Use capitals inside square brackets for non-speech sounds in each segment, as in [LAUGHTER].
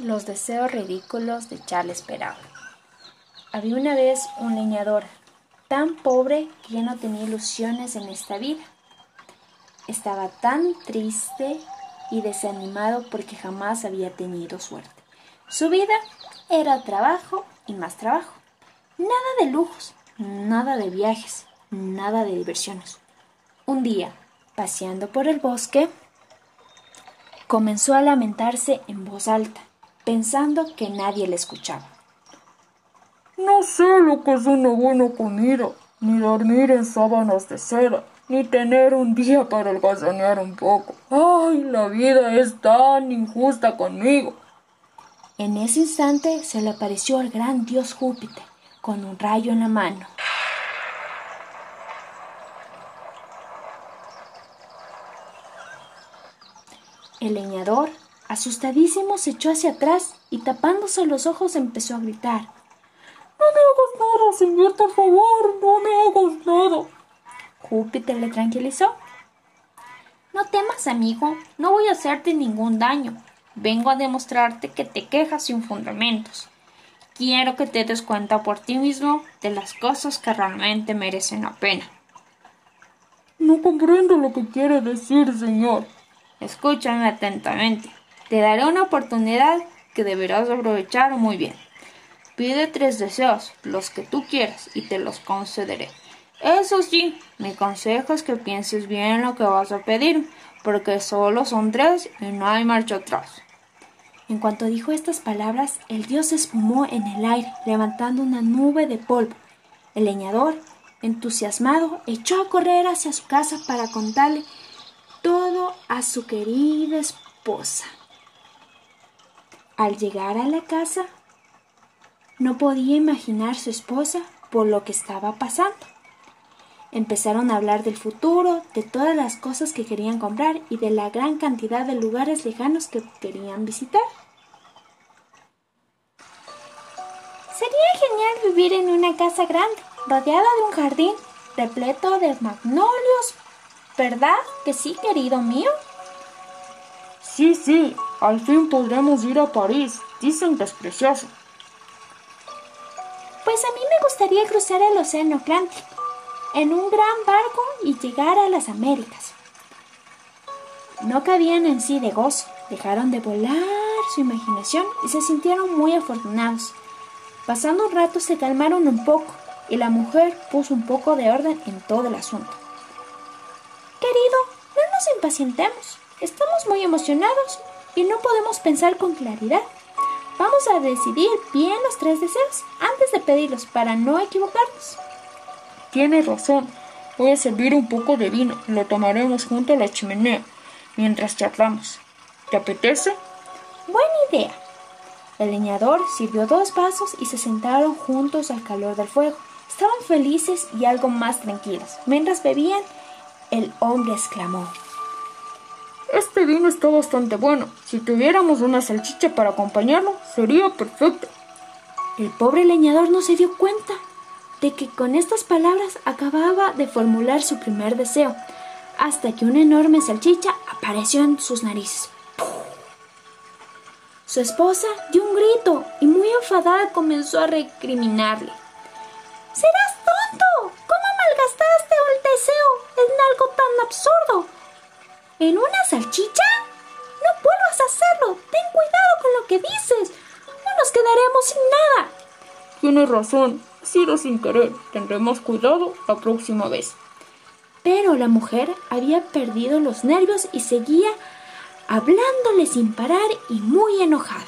Los deseos ridículos de Charles Perrault. Había una vez un leñador tan pobre que ya no tenía ilusiones en esta vida. Estaba tan triste y desanimado porque jamás había tenido suerte. Su vida era trabajo y más trabajo. Nada de lujos, nada de viajes, nada de diversiones. Un día, paseando por el bosque, comenzó a lamentarse en voz alta pensando que nadie le escuchaba. No sé lo que es una buena comida, ni dormir en sábanas de seda, ni tener un día para holgazanear un poco. ¡Ay, la vida es tan injusta conmigo! En ese instante se le apareció el gran dios Júpiter, con un rayo en la mano. El leñador Asustadísimo se echó hacia atrás y tapándose los ojos empezó a gritar. No me hagas nada, señor, por favor, no me hagas nada. Júpiter le tranquilizó. No temas, amigo, no voy a hacerte ningún daño. Vengo a demostrarte que te quejas sin fundamentos. Quiero que te des cuenta por ti mismo de las cosas que realmente merecen la pena. No comprendo lo que quiere decir, señor. Escúchame atentamente. Te daré una oportunidad que deberás aprovechar muy bien. Pide tres deseos, los que tú quieras, y te los concederé. Eso sí, mi consejo es que pienses bien lo que vas a pedir, porque solo son tres y no hay marcha atrás. En cuanto dijo estas palabras, el dios se esfumó en el aire, levantando una nube de polvo. El leñador, entusiasmado, echó a correr hacia su casa para contarle todo a su querida esposa. Al llegar a la casa, no podía imaginar su esposa por lo que estaba pasando. Empezaron a hablar del futuro, de todas las cosas que querían comprar y de la gran cantidad de lugares lejanos que querían visitar. Sería genial vivir en una casa grande, rodeada de un jardín repleto de magnolios. ¿Verdad que sí, querido mío? Sí, sí, al fin podremos ir a París. Dicen que es precioso. Pues a mí me gustaría cruzar el Océano Atlántico en un gran barco y llegar a las Américas. No cabían en sí de gozo, dejaron de volar su imaginación y se sintieron muy afortunados. Pasando un rato se calmaron un poco y la mujer puso un poco de orden en todo el asunto. Querido, no nos impacientemos. Estamos muy emocionados y no podemos pensar con claridad. Vamos a decidir bien los tres deseos antes de pedirlos para no equivocarnos. Tienes razón. Voy a servir un poco de vino lo tomaremos junto a la chimenea mientras charlamos. ¿Te apetece? Buena idea. El leñador sirvió dos vasos y se sentaron juntos al calor del fuego. Estaban felices y algo más tranquilos. Mientras bebían, el hombre exclamó este vino está bastante bueno. Si tuviéramos una salchicha para acompañarlo, sería perfecto. El pobre leñador no se dio cuenta de que con estas palabras acababa de formular su primer deseo, hasta que una enorme salchicha apareció en sus narices. Su esposa dio un grito y muy enfadada comenzó a recriminarle. ¡Serás tonto! ¿Cómo malgastaste el deseo en algo tan absurdo? ¿En una salchicha? No vuelvas a hacerlo. Ten cuidado con lo que dices. No nos quedaremos sin nada. Tienes razón. Ha sido sin querer. Tendremos cuidado la próxima vez. Pero la mujer había perdido los nervios y seguía hablándole sin parar y muy enojada.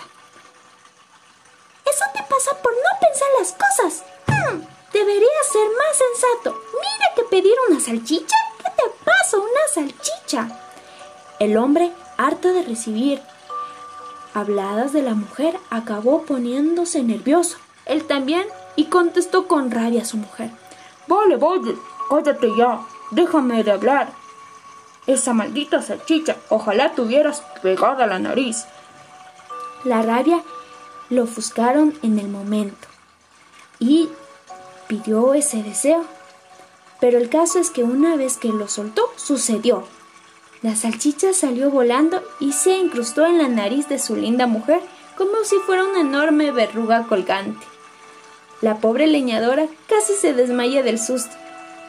Eso te pasa por no pensar las cosas. Hmm, deberías ser más sensato. Mira que pedir una salchicha. ¿Qué te pasa una salchicha? El hombre, harto de recibir habladas de la mujer, acabó poniéndose nervioso. Él también, y contestó con rabia a su mujer. Vale, vale, cállate ya, déjame de hablar. Esa maldita salchicha, ojalá tuvieras pegada la nariz. La rabia lo ofuscaron en el momento y pidió ese deseo. Pero el caso es que una vez que lo soltó, sucedió. La salchicha salió volando y se incrustó en la nariz de su linda mujer como si fuera una enorme verruga colgante. La pobre leñadora casi se desmaya del susto.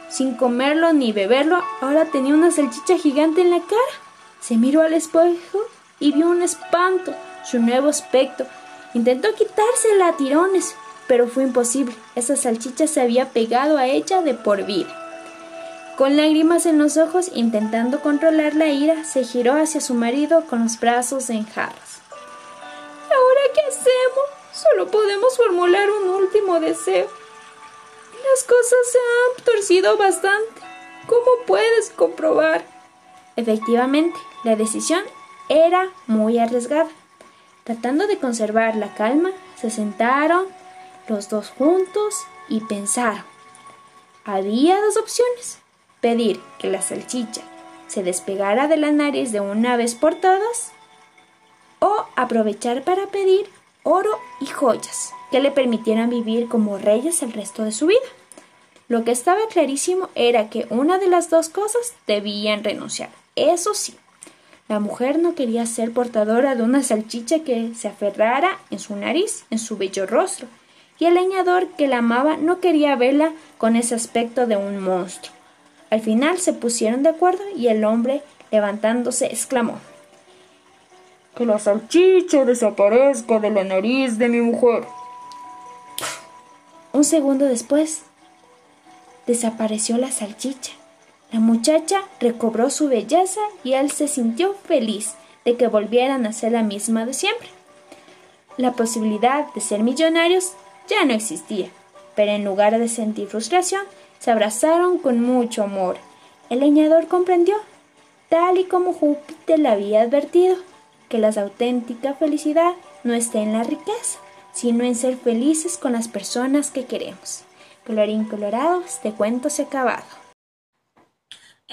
Sin comerlo ni beberlo, ahora tenía una salchicha gigante en la cara. Se miró al espejo y vio un espanto, su nuevo aspecto. Intentó quitársela a tirones, pero fue imposible. Esa salchicha se había pegado a ella de por vida. Con lágrimas en los ojos, intentando controlar la ira, se giró hacia su marido con los brazos en. ¿Ahora qué hacemos? Solo podemos formular un último deseo. Las cosas se han torcido bastante. ¿Cómo puedes comprobar? Efectivamente, la decisión era muy arriesgada. Tratando de conservar la calma, se sentaron los dos juntos y pensaron. Había dos opciones pedir que la salchicha se despegara de la nariz de una vez por todas o aprovechar para pedir oro y joyas que le permitieran vivir como reyes el resto de su vida. Lo que estaba clarísimo era que una de las dos cosas debían renunciar. Eso sí, la mujer no quería ser portadora de una salchicha que se aferrara en su nariz, en su bello rostro, y el leñador que la amaba no quería verla con ese aspecto de un monstruo. Al final se pusieron de acuerdo y el hombre, levantándose, exclamó Que la salchicha desaparezca de la nariz de mi mujer. Un segundo después, desapareció la salchicha. La muchacha recobró su belleza y él se sintió feliz de que volvieran a ser la misma de siempre. La posibilidad de ser millonarios ya no existía, pero en lugar de sentir frustración, se abrazaron con mucho amor. El leñador comprendió, tal y como Júpiter le había advertido, que la auténtica felicidad no está en la riqueza, sino en ser felices con las personas que queremos. Colorín colorado, este cuento se ha acabado.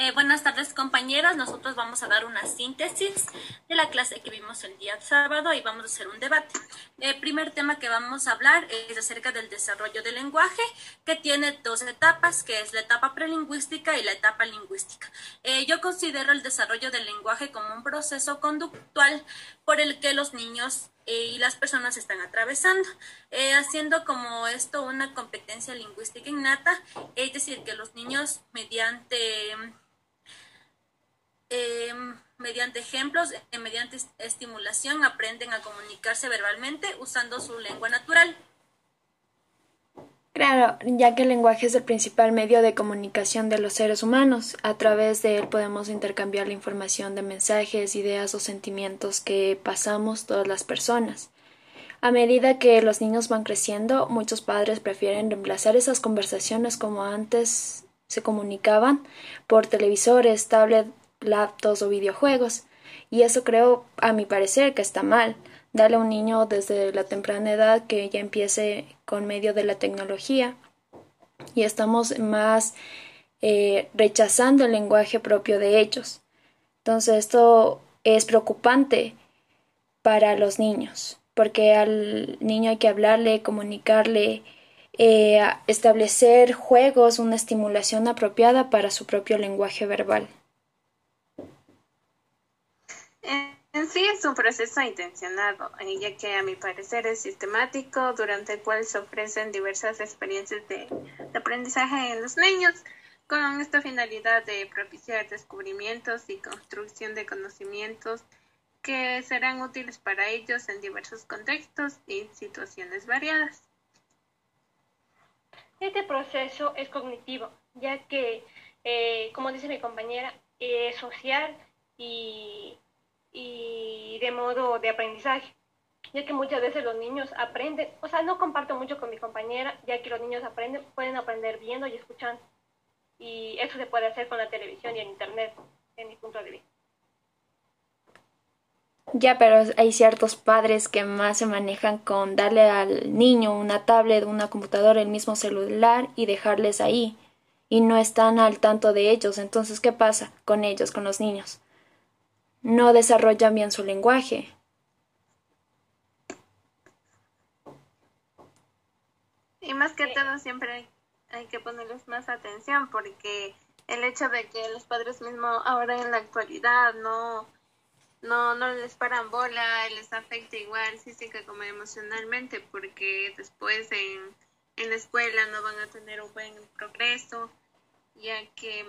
Eh, buenas tardes compañeros, nosotros vamos a dar una síntesis de la clase que vimos el día sábado y vamos a hacer un debate. El primer tema que vamos a hablar es acerca del desarrollo del lenguaje, que tiene dos etapas, que es la etapa prelingüística y la etapa lingüística. Eh, yo considero el desarrollo del lenguaje como un proceso conductual por el que los niños eh, y las personas están atravesando, haciendo como esto una competencia lingüística innata, es decir, que los niños mediante Em, mediante ejemplos, eh, mediante estimulación, aprenden a comunicarse verbalmente usando su lengua natural. Claro, ya que el lenguaje es el principal medio de comunicación de los seres humanos, a través de él podemos intercambiar la información de mensajes, ideas o sentimientos que pasamos todas las personas. A medida que los niños van creciendo, muchos padres prefieren reemplazar esas conversaciones como antes se comunicaban por televisores, tablets laptops o videojuegos. Y eso creo, a mi parecer, que está mal. Darle a un niño desde la temprana edad que ya empiece con medio de la tecnología. Y estamos más eh, rechazando el lenguaje propio de ellos. Entonces esto es preocupante para los niños, porque al niño hay que hablarle, comunicarle, eh, establecer juegos, una estimulación apropiada para su propio lenguaje verbal. En sí es un proceso intencionado, ya que a mi parecer es sistemático, durante el cual se ofrecen diversas experiencias de, aprendizaje en los niños, con esta finalidad de propiciar descubrimientos y construcción de conocimientos que serán útiles para ellos en diversos contextos y situaciones variadas. Este proceso es cognitivo, ya que, eh, como dice mi compañera, es social y y de modo de aprendizaje, ya que muchas veces los niños aprenden, o sea, no comparto mucho con mi compañera, ya que los niños aprenden, pueden aprender viendo y escuchando, y eso se puede hacer con la televisión y el internet, en mi punto de vista. Ya, pero hay ciertos padres que más se manejan con darle al niño una tablet, una computadora, el mismo celular y dejarles ahí. Y no están al tanto de ellos. Entonces, ¿qué pasa con ellos, con los niños? No desarrollan bien su lenguaje. Y más que todo siempre hay, que ponerles más atención porque el hecho de que los padres mismos ahora en la actualidad no, no, no les paran bola, les afecta igual física como emocionalmente, porque después en, en la escuela no van a tener un buen progreso, ya que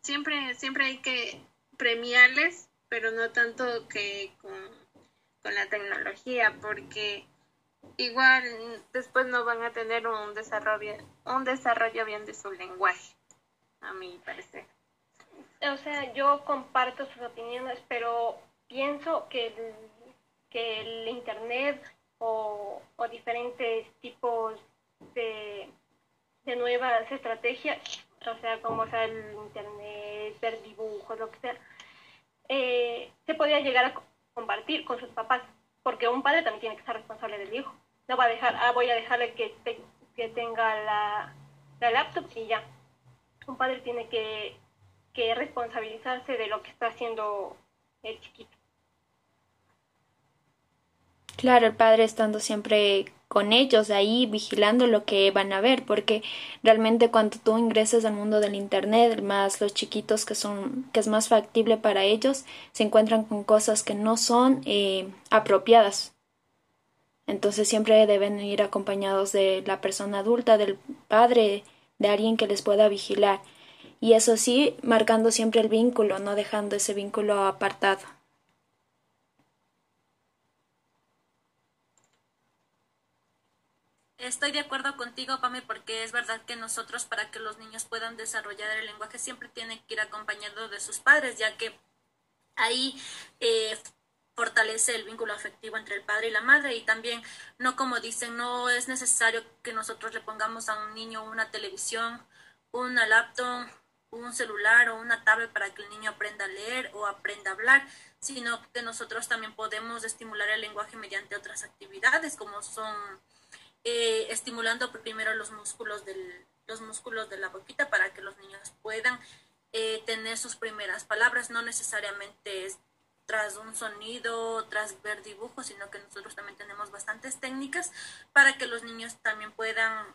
siempre, siempre hay que premiarles, pero no tanto que con, la tecnología, porque igual después no van a tener un desarrollo, un desarrollo bien de su lenguaje, a mi parecer. O sea, yo comparto sus opiniones, pero pienso que el, que el Internet o, diferentes tipos de, de, nuevas estrategias, o sea, como sea el Internet, ver dibujos, lo que sea, eh, se podía llegar a compartir con sus papás, porque un padre también tiene que ser responsable del hijo. No va a dejar, ah, voy a dejarle que, tenga la, la laptop y ya. Un padre tiene que responsabilizarse de lo que está haciendo el chiquito. Claro, el padre estando siempre con ellos ahí vigilando lo que van a ver, porque realmente cuando tú ingresas al mundo del internet, más los chiquitos que son, que es más factible para ellos, se encuentran con cosas que no son eh, apropiadas. Entonces siempre deben ir acompañados de la persona adulta, del padre, de alguien que les pueda vigilar. Y eso sí, marcando siempre el vínculo, no dejando ese vínculo apartado. Estoy de acuerdo contigo, Pame, porque es verdad que nosotros para que los niños puedan desarrollar el lenguaje siempre tienen que ir acompañados de sus padres, ya que ahí eh, fortalece el vínculo afectivo entre el padre y la madre. Y también no como dicen, no es necesario que nosotros le pongamos a un niño una televisión, una laptop, un celular o una tablet para que el niño aprenda a leer o aprenda a hablar, sino que nosotros también podemos estimular el lenguaje mediante otras actividades como son eh, estimulando primero los músculos, del, los músculos de la boquita para que los niños puedan eh, tener sus primeras palabras, no necesariamente es tras un sonido, tras ver dibujos, sino que nosotros también tenemos bastantes técnicas para que los niños también puedan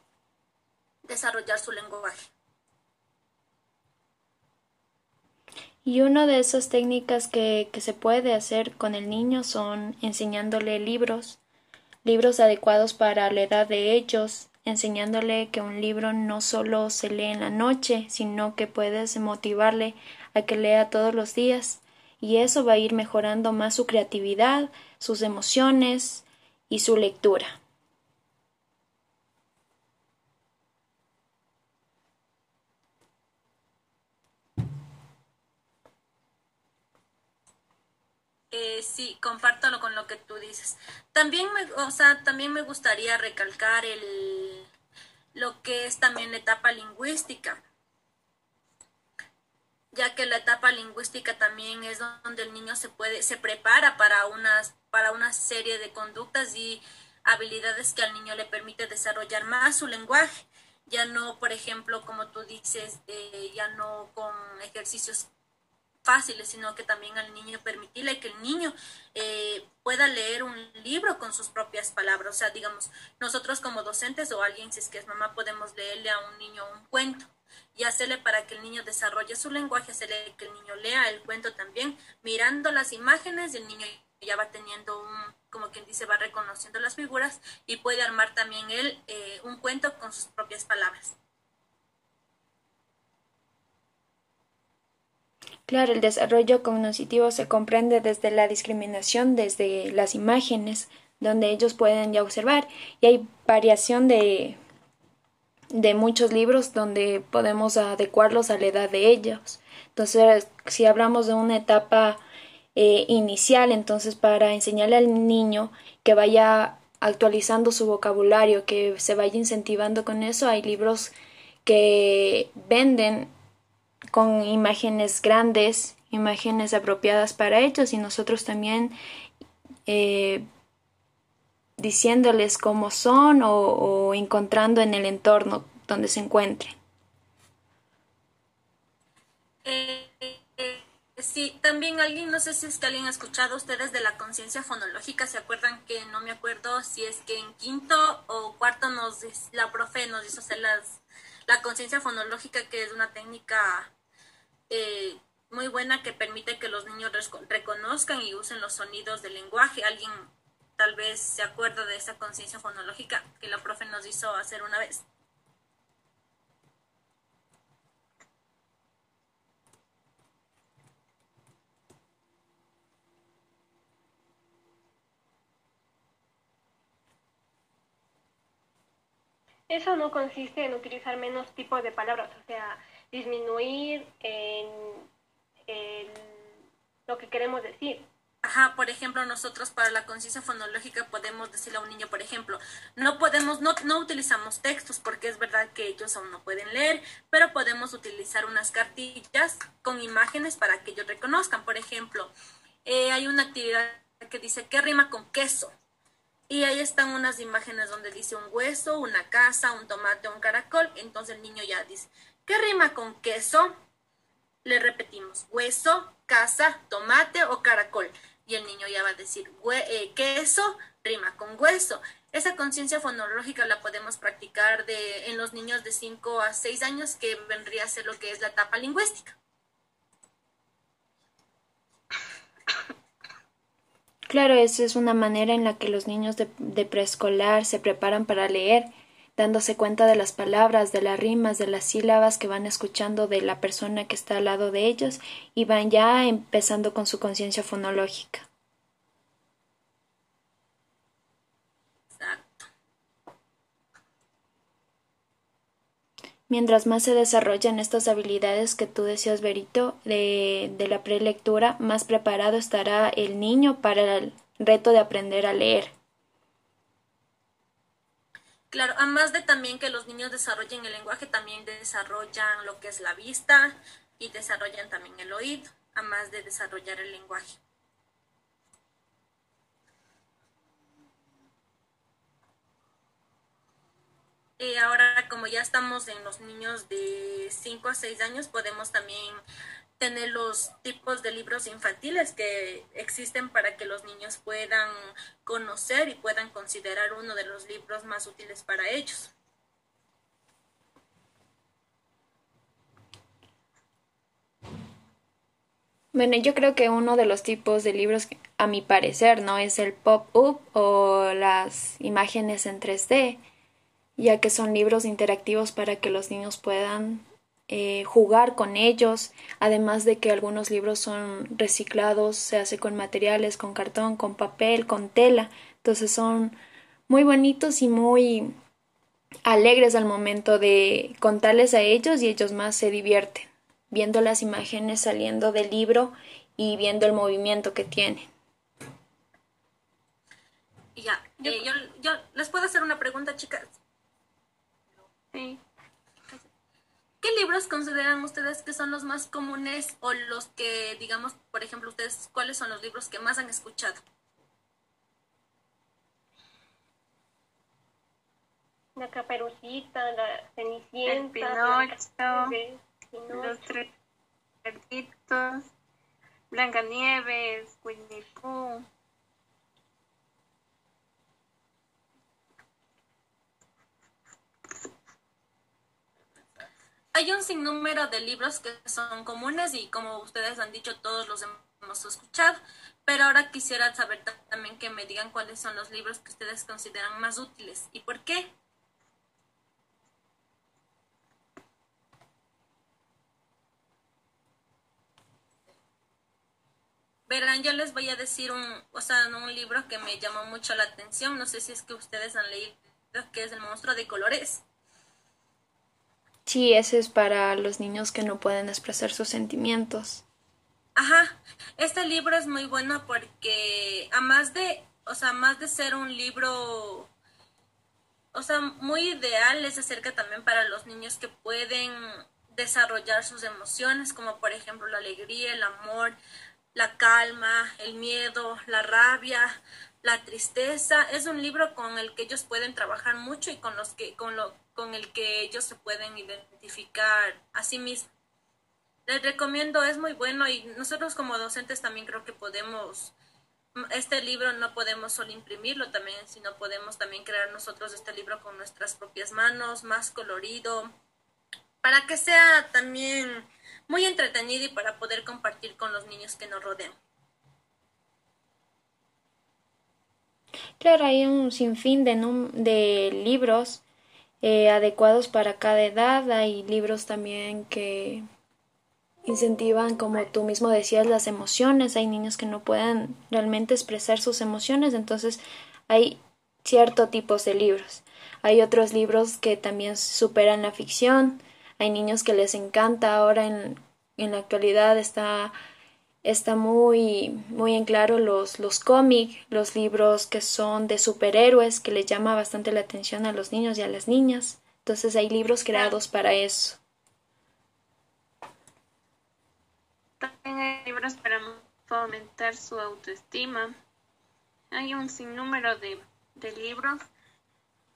desarrollar su lenguaje. Y una de esas técnicas que, que se puede hacer con el niño son enseñándole libros, libros adecuados para la edad de ellos, enseñándole que un libro no solo se lee en la noche, sino que puedes motivarle a que lea todos los días, y eso va a ir mejorando más su creatividad, sus emociones y su lectura. Eh, sí, comparto con lo que tú dices. También me, o sea, también me gustaría recalcar el, lo que es también la etapa lingüística, ya que la etapa lingüística también es donde el niño se puede, se prepara para unas, para una serie de conductas y habilidades que al niño le permite desarrollar más su lenguaje ya no, por ejemplo, como tú dices, eh, ya no con ejercicios fáciles, sino que también al niño permitirle que el niño eh, pueda leer un libro con sus propias palabras. O sea, digamos, nosotros como docentes o alguien, si es que es mamá, podemos leerle a un niño un cuento y hacerle para que el niño desarrolle su lenguaje, hacerle que el niño lea el cuento también, mirando las imágenes, el niño ya va teniendo un, como quien dice, va reconociendo las figuras y puede armar también él eh, un cuento con sus propias palabras. Claro, el desarrollo cognitivo se comprende desde la discriminación, desde las imágenes, donde ellos pueden ya observar, y hay variación de, de muchos libros donde podemos adecuarlos a la edad de ellos. Entonces, si hablamos de una etapa eh, inicial, entonces para enseñarle al niño que vaya actualizando su vocabulario, que se vaya incentivando con eso, hay libros que venden con imágenes grandes, imágenes apropiadas para ellos y nosotros también eh, diciéndoles cómo son o, encontrando en el entorno donde se encuentren. Eh, sí, también alguien, no sé si es que alguien ha escuchado ustedes de la conciencia fonológica, ¿se acuerdan que no me acuerdo si es que en quinto o cuarto nos la profe nos hizo hacer las, la conciencia fonológica que es una técnica eh, muy buena que permite que los niños reconozcan y usen los sonidos del lenguaje. Alguien tal vez se acuerda de esa conciencia fonológica que la profe nos hizo hacer una vez. Eso no consiste en utilizar menos tipos de palabras, o sea, disminuir en, lo que queremos decir. Ajá, por ejemplo, nosotros para la conciencia fonológica podemos decirle a un niño, por ejemplo, no podemos, no, no utilizamos textos porque es verdad que ellos aún no pueden leer, pero podemos utilizar unas cartillas con imágenes para que ellos reconozcan. Por ejemplo, eh, hay una actividad que dice, ¿qué rima con queso? Y ahí están unas imágenes donde dice un hueso, una casa, un tomate, un caracol. Entonces el niño ya dice, ¿qué rima con queso? Le repetimos, hueso, casa, tomate o caracol. Y el niño ya va a decir, eh, queso rima con hueso. Esa conciencia fonológica la podemos practicar de, en los niños de 5 a 6 años, que vendría a ser lo que es la etapa lingüística. Claro, esa es una manera en la que los niños de, preescolar se preparan para leer, dándose cuenta de las palabras, de las rimas, de las sílabas que van escuchando de la persona que está al lado de ellos y van ya empezando con su conciencia fonológica. Mientras más se desarrollan estas habilidades que tú decías, Berito, de, de la prelectura, más preparado estará el niño para el reto de aprender a leer. Claro, además de también que los niños desarrollen el lenguaje, también desarrollan lo que es la vista y desarrollan también el oído, además de desarrollar el lenguaje. Eh, ahora, como ya estamos en los niños de 5 a 6 años, podemos también tener los tipos de libros infantiles que existen para que los niños puedan conocer y puedan considerar uno de los libros más útiles para ellos. Bueno, yo creo que uno de los tipos de libros, a mi parecer, no es el pop-up o las imágenes en 3D, ya que son libros interactivos para que los niños puedan eh, jugar con ellos, además de que algunos libros son reciclados, se hace con materiales, con cartón, con papel, con tela, entonces son muy bonitos y muy alegres al momento de contarles a ellos y ellos más se divierten viendo las imágenes saliendo del libro y viendo el movimiento que tienen. Ya, eh, yo, yo les puedo hacer una pregunta, chicas. ¿Qué libros consideran ustedes que son los más comunes o los que, digamos, por ejemplo, ustedes, cuáles son los libros que más han escuchado? La caperucita, la cenicienta, el Pinocho, los tres cerditos, Blancanieves, Winnie Pooh. Hay un sinnúmero de libros que son comunes y como ustedes han dicho, todos los hemos escuchado, pero ahora quisiera saber también que me digan cuáles son los libros que ustedes consideran más útiles y por qué. Verán, yo les voy a decir un, o sea, un libro que me llamó mucho la atención, no sé si es que ustedes han leído, que es El monstruo de colores. Sí, ese es para los niños que no pueden expresar sus sentimientos. Ajá, este libro es muy bueno porque a más de, o sea, más de ser un libro, o sea, muy ideal, es acerca también para los niños que pueden desarrollar sus emociones, como por ejemplo la alegría, el amor, la calma, el miedo, la rabia, la tristeza. Es un libro con el que ellos pueden trabajar mucho y con los que, con lo, con el que ellos se pueden identificar a sí mismos. Les recomiendo, es muy bueno y nosotros como docentes también creo que podemos, este libro no podemos solo imprimirlo también, sino podemos también crear nosotros este libro con nuestras propias manos, más colorido, para que sea también muy entretenido y para poder compartir con los niños que nos rodean. Claro, hay un sinfín de, de libros eh, adecuados para cada edad. Hay libros también que incentivan, como tú mismo decías, las emociones. Hay niños que no pueden realmente expresar sus emociones, entonces hay cierto tipos de libros. Hay otros libros que también superan la ficción. Hay niños que les encanta ahora en, en la actualidad está está muy, muy en claro los, los cómics, los libros que son de superhéroes, que les llama bastante la atención a los niños y a las niñas. Entonces hay libros creados para eso. También hay libros para fomentar su autoestima. Hay un sinnúmero de, de libros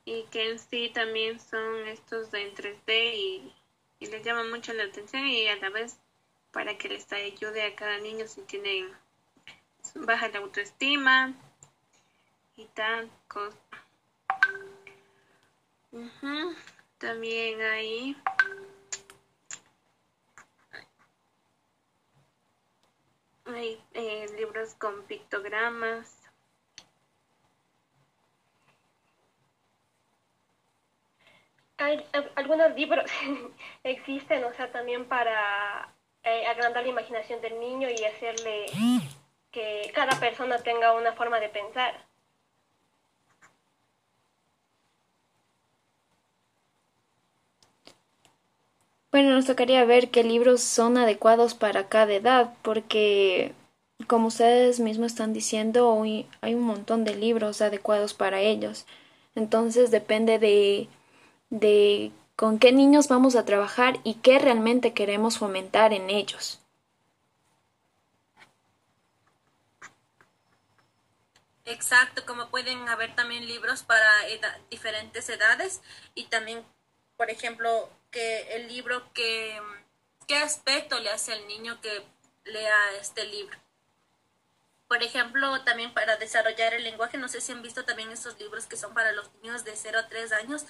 y que en sí también son estos de en 3D y, y les llama mucho la atención y a la vez para que les ayude a cada niño si tienen baja la autoestima y tal. También hay hay eh, libros con pictogramas. Hay algunos libros [LAUGHS] existen, o sea, también para eh, agrandar la imaginación del niño y hacerle que cada persona tenga una forma de pensar. Bueno, nos tocaría ver qué libros son adecuados para cada edad, porque como ustedes mismos están diciendo, hay un montón de libros adecuados para ellos. Entonces depende de, de con qué niños vamos a trabajar y qué realmente queremos fomentar en ellos. Exacto, como pueden haber también libros para diferentes edades y también, por ejemplo, que el libro que qué aspecto le hace al niño que lea este libro. Por ejemplo, también para desarrollar el lenguaje, no sé si han visto también estos libros que son para los niños de 0 a 3 años,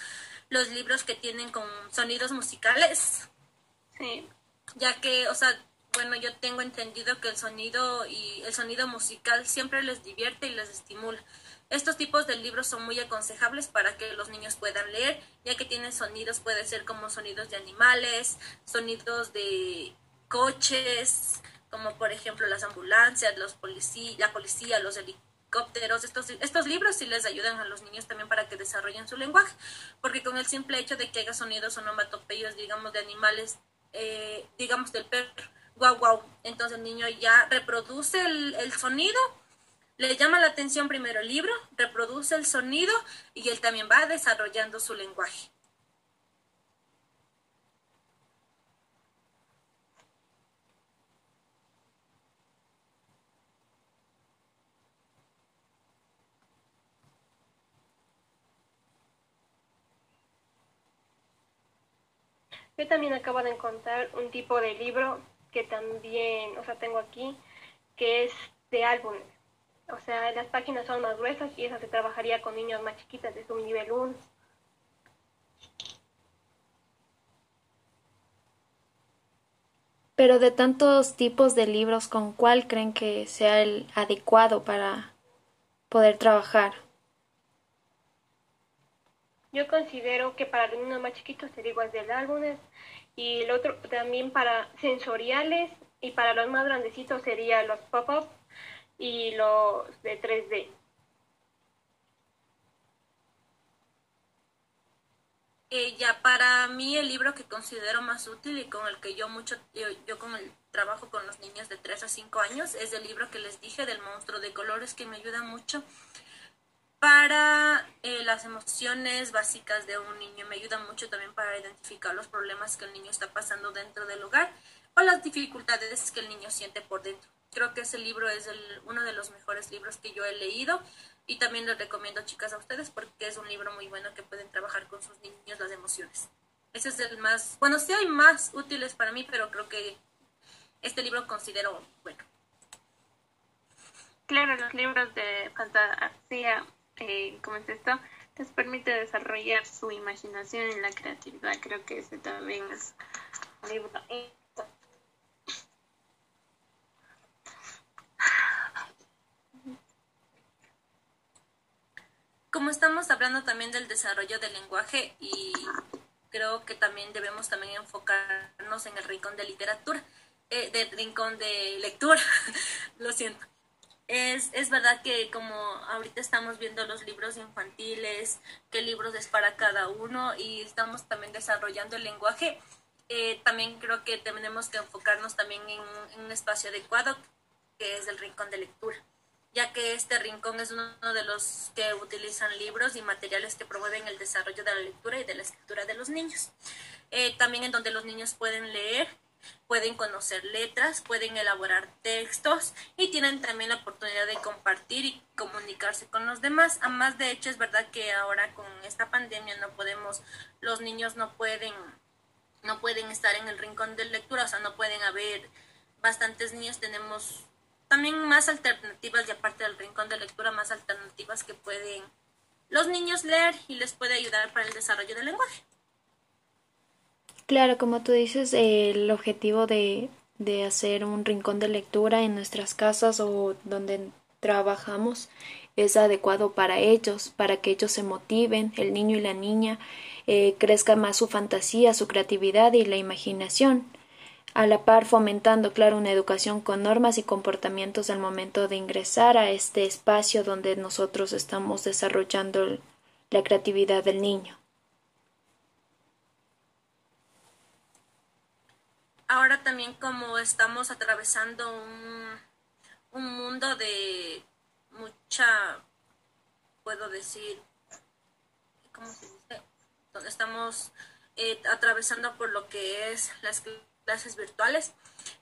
los libros que tienen con sonidos musicales. Sí. Ya que, o sea, bueno, yo tengo entendido que el sonido y el sonido musical siempre les divierte y les estimula. Estos tipos de libros son muy aconsejables para que los niños puedan leer, ya que tienen sonidos, puede ser como sonidos de animales, sonidos de coches, como por ejemplo las ambulancias, los policía, la policía, los helicópteros, estos, estos libros sí les ayudan a los niños también para que desarrollen su lenguaje, porque con el simple hecho de que haga sonidos onomatopeyos, digamos, de animales, eh, digamos del perro, guau, guau, entonces el niño ya reproduce el, el sonido, le llama la atención primero el libro, reproduce el sonido y él también va desarrollando su lenguaje. Yo también acabo de encontrar un tipo de libro que también, o sea, tengo aquí, que es de álbumes. O sea, las páginas son más gruesas y esa se trabajaría con niños más chiquitas, de un nivel 1. Pero de tantos tipos de libros, ¿con cuál creen que sea el adecuado para poder trabajar? Yo considero que para los niños más chiquitos sería igual del álbumes y el otro también para sensoriales y para los más grandecitos sería los pop-up y los de 3D. Eh, ya para mí el libro que considero más útil y con el que yo mucho, yo, yo, con el trabajo con los niños de 3 a 5 años es el libro que les dije del monstruo de colores que me ayuda mucho para eh, las emociones básicas de un niño. Me ayuda mucho también para identificar los problemas que el niño está pasando dentro del hogar o las dificultades que el niño siente por dentro. Creo que ese libro es el, uno de los mejores libros que yo he leído y también les recomiendo, chicas, a ustedes porque es un libro muy bueno que pueden trabajar con sus niños las emociones. Ese es el más, bueno, sí hay más útiles para mí, pero creo que este libro considero bueno. Claro, los libros de fantasía eh, ¿cómo es esto? Les permite desarrollar su imaginación y la creatividad. Creo que ese también es un libro. Como estamos hablando también del desarrollo del lenguaje y creo que también debemos también enfocarnos en el rincón de literatura, eh, del rincón de lectura, [LAUGHS] lo siento. Es, es verdad que como ahorita estamos viendo los libros infantiles, qué libros es para cada uno y estamos también desarrollando el lenguaje, eh, también creo que tenemos que enfocarnos también en, un espacio adecuado que es el rincón de lectura ya que este rincón es uno de los que utilizan libros y materiales que promueven el desarrollo de la lectura y de la escritura de los niños. Eh, también en donde los niños pueden leer, pueden conocer letras, pueden elaborar textos y tienen también la oportunidad de compartir y comunicarse con los demás. Además, de hecho, es verdad que ahora con esta pandemia no podemos, los niños no pueden, no pueden estar en el rincón de lectura, o sea, no pueden haber bastantes niños, tenemos también más alternativas y aparte del rincón de lectura, más alternativas que pueden los niños leer y les puede ayudar para el desarrollo del lenguaje. Claro, como tú dices, el objetivo de, de hacer un rincón de lectura en nuestras casas o donde trabajamos es adecuado para ellos, para que ellos se motiven, el niño y la niña eh, crezca más su fantasía, su creatividad y la imaginación a la par fomentando, claro, una educación con normas y comportamientos al momento de ingresar a este espacio donde nosotros estamos desarrollando la creatividad del niño. Ahora también como estamos atravesando un, un mundo de mucha, puedo decir, ¿cómo se dice? Donde estamos eh, atravesando por lo que es la clases virtuales.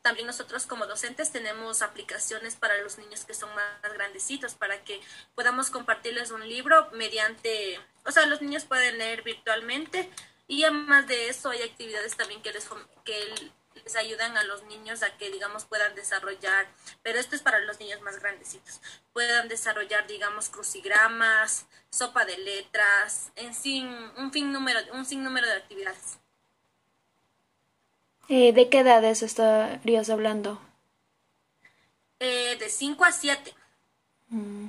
También nosotros como docentes tenemos aplicaciones para los niños que son más grandecitos para que podamos compartirles un libro mediante, o sea, los niños pueden leer virtualmente y además de eso hay actividades también que les, que ayudan a los niños a que, digamos, puedan desarrollar, pero esto es para los niños más grandecitos, puedan desarrollar, digamos, crucigramas, sopa de letras, en fin, un, fin número, un sinnúmero de actividades. Eh, ¿De qué edades estarías hablando? Eh, de 5 a 7. Mm.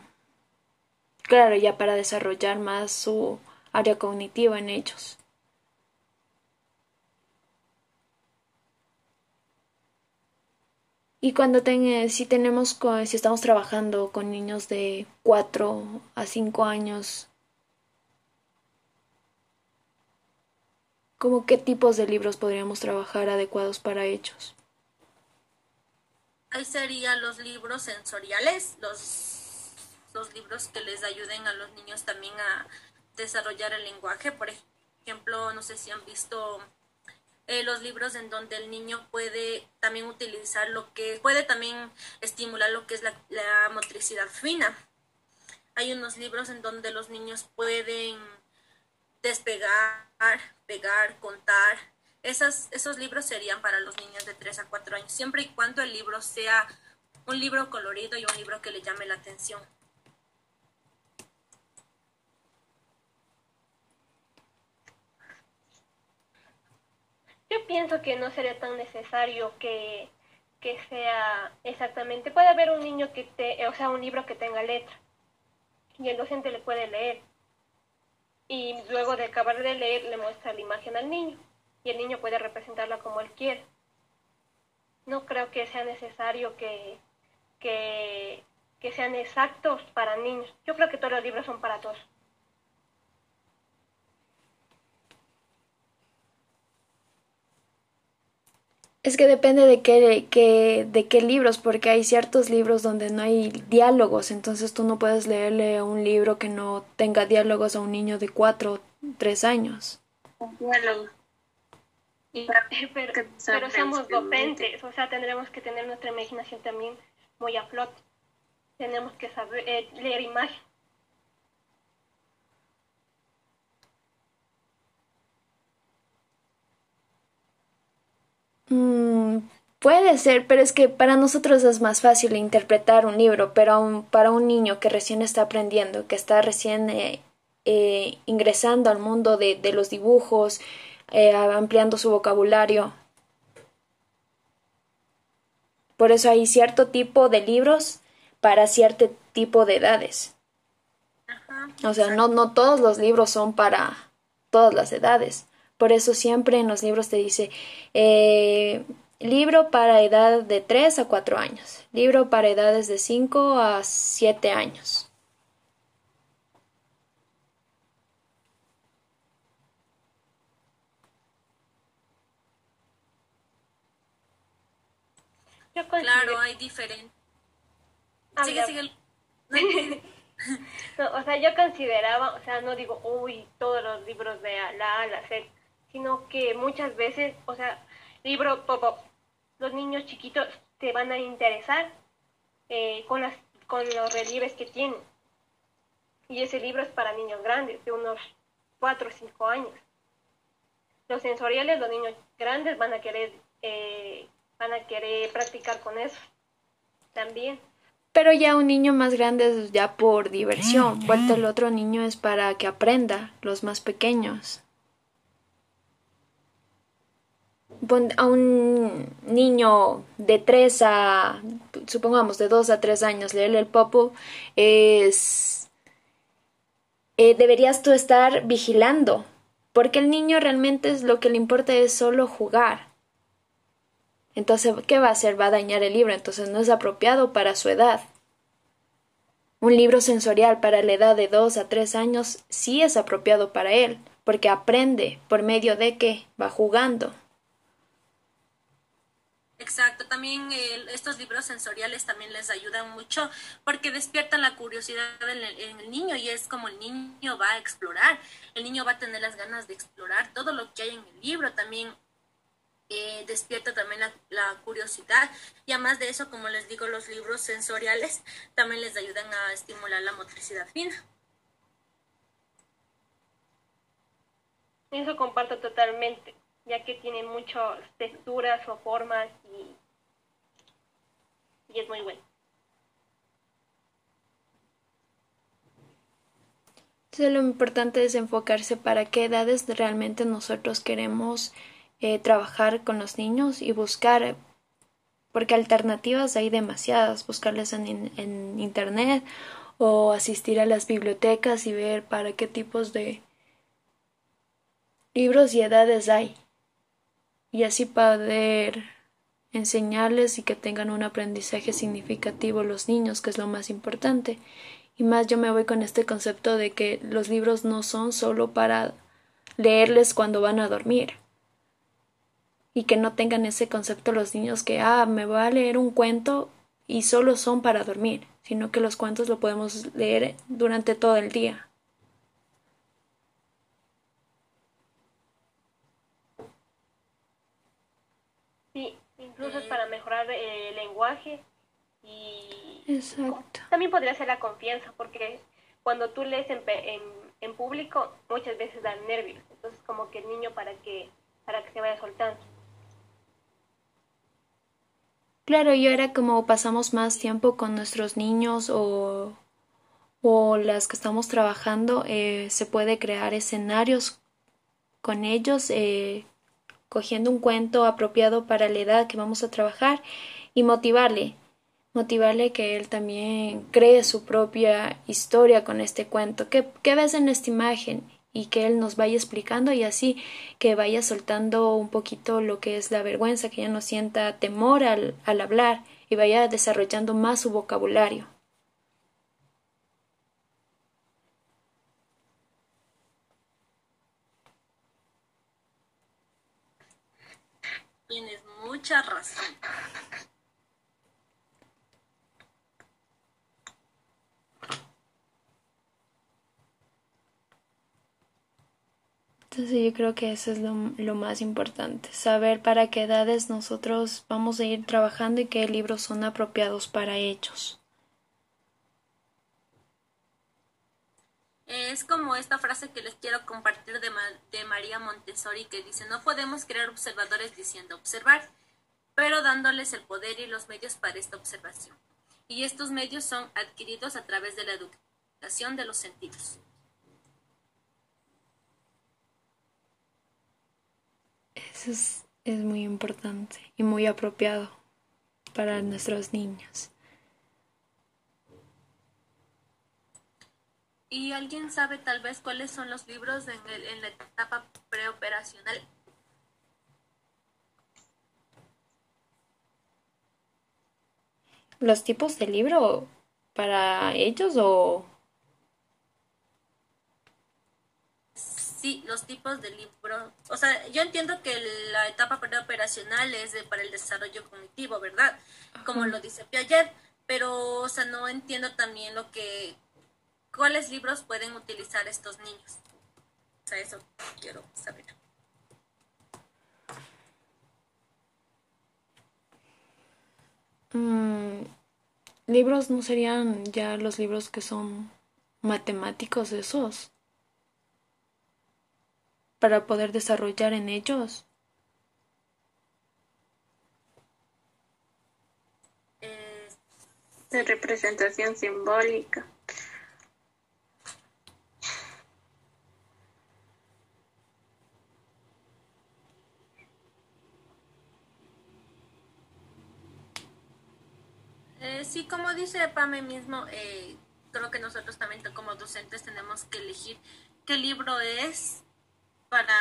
Claro, ya para desarrollar más su área cognitiva en ellos. Y cuando ten, si tenemos, si estamos trabajando con niños de 4 a 5 años, ¿Cómo qué tipos de libros podríamos trabajar adecuados para ellos? Ahí serían los libros sensoriales, los, los libros que les ayuden a los niños también a desarrollar el lenguaje. Por ejemplo, no sé si han visto eh, los libros en donde el niño puede también utilizar lo que, puede también estimular lo que es la, motricidad fina. Hay unos libros en donde los niños pueden despegar, pegar, contar. Esas, esos libros serían para los niños de 3 a 4 años, siempre y cuando el libro sea un libro colorido y un libro que le llame la atención. Yo pienso que no sería tan necesario que, que sea exactamente. Puede haber un niño que te, o sea, un libro que tenga letra y el docente le puede leer y luego de acabar de leer le muestra la imagen al niño y el niño puede representarla como él quiere. No creo que sea necesario que, que sean exactos para niños. Yo creo que todos los libros son para todos. Es que depende de qué, de qué libros, porque hay ciertos libros donde no hay diálogos, entonces tú no puedes leerle un libro que no tenga diálogos a un niño de cuatro o tres años. Diálogo. [LAUGHS] pero, pero somos docentes, o sea, tendremos que tener nuestra imaginación también muy a flote. Tenemos que saber eh, leer imagen. Mm, puede ser, pero es que para nosotros es más fácil interpretar un libro, pero para un niño que recién está aprendiendo, que está recién eh, eh, ingresando al mundo de, de los dibujos, eh, ampliando su vocabulario. Por eso hay cierto tipo de libros para cierto tipo de edades. Ajá. O sea, no, no todos los libros son para todas las edades. Por eso siempre en los libros te dice eh, libro para edad de 3 a 4 años, libro para edades de 5 a 7 años. Claro, hay diferentes. Ah, sigue, sigue. [LAUGHS] o sea, yo consideraba, o sea, no digo, uy, todos los libros de la A a la Z, sino que muchas veces, o sea, libro pop, los niños chiquitos te van a interesar eh, con, las, con los relieves que tienen. Y ese libro es para niños grandes, de unos 4 o 5 años. Los sensoriales, los niños grandes van a querer, eh, van a querer practicar con eso también. Pero ya un niño más grande es ya por diversión, vuelto el otro niño es para que aprenda, los más pequeños. A un niño de 3 a, supongamos, de 2 a 3 años, leerle el popo es... Eh, deberías tú estar vigilando, porque el niño realmente es lo que le importa es solo jugar. Entonces, ¿qué va a hacer? Va a dañar el libro, entonces no es apropiado para su edad. Un libro sensorial para la edad de 2 a 3 años sí es apropiado para él, porque aprende por medio de que va jugando. Exacto, también estos libros sensoriales también les ayudan mucho porque despiertan la curiosidad en el, niño y es como el niño va a explorar, el niño va a tener las ganas de explorar todo lo que hay en el libro, también eh, despierta también la, curiosidad y además de eso, como les digo, los libros sensoriales también les ayudan a estimular la motricidad fina. Eso comparto totalmente, ya que tiene muchas texturas o formas y, y es muy bueno. Entonces lo importante es enfocarse para qué edades realmente nosotros queremos eh, trabajar con los niños y buscar, porque alternativas hay demasiadas, buscarles en, en internet o asistir a las bibliotecas y ver para qué tipos de libros y edades hay. Y así poder enseñarles y que tengan un aprendizaje significativo los niños, que es lo más importante. Y más yo me voy con este concepto de que los libros no son solo para leerles cuando van a dormir y que no tengan ese concepto los niños que, ah, me voy a leer un cuento y solo son para dormir, sino que los cuentos lo podemos leer durante todo el día. Sí, incluso es para mejorar el lenguaje y Exacto. también podría ser la confianza, porque cuando tú lees en, en, en público muchas veces dan nervios, entonces como que el niño para que para que se vaya soltando. Claro, y ahora como pasamos más tiempo con nuestros niños o, o las que estamos trabajando, eh, se puede crear escenarios con ellos, eh, cogiendo un cuento apropiado para la edad que vamos a trabajar y motivarle, motivarle que él también cree su propia historia con este cuento. ¿Qué, ves en esta imagen? y que él nos vaya explicando y así que vaya soltando un poquito lo que es la vergüenza, que ya no sienta temor al hablar y vaya desarrollando más su vocabulario. Tienes mucha razón. Entonces yo creo que eso es lo, más importante, saber para qué edades nosotros vamos a ir trabajando y qué libros son apropiados para ellos. Es como esta frase que les quiero compartir de, de María Montessori que dice, no podemos crear observadores diciendo observar, pero dándoles el poder y los medios para esta observación. Y estos medios son adquiridos a través de la educación de los sentidos. Eso es, muy importante y muy apropiado para nuestros niños. ¿Y alguien sabe tal vez cuáles son los libros en, el, en la etapa preoperacional? ¿Los tipos de libro para ellos o...? Sí, los tipos de libro. O sea, yo entiendo que la etapa preoperacional es de, para el desarrollo cognitivo, ¿verdad? Como lo dice Piaget, pero, o sea, no entiendo también lo que ¿Cuáles libros pueden utilizar estos niños? O sea, eso quiero saber. Mm, libros no serían ya los libros que son matemáticos esos para poder desarrollar en ellos. de representación simbólica. Sí, como dice Pame mismo, eh, creo que nosotros también como docentes tenemos que elegir qué libro es para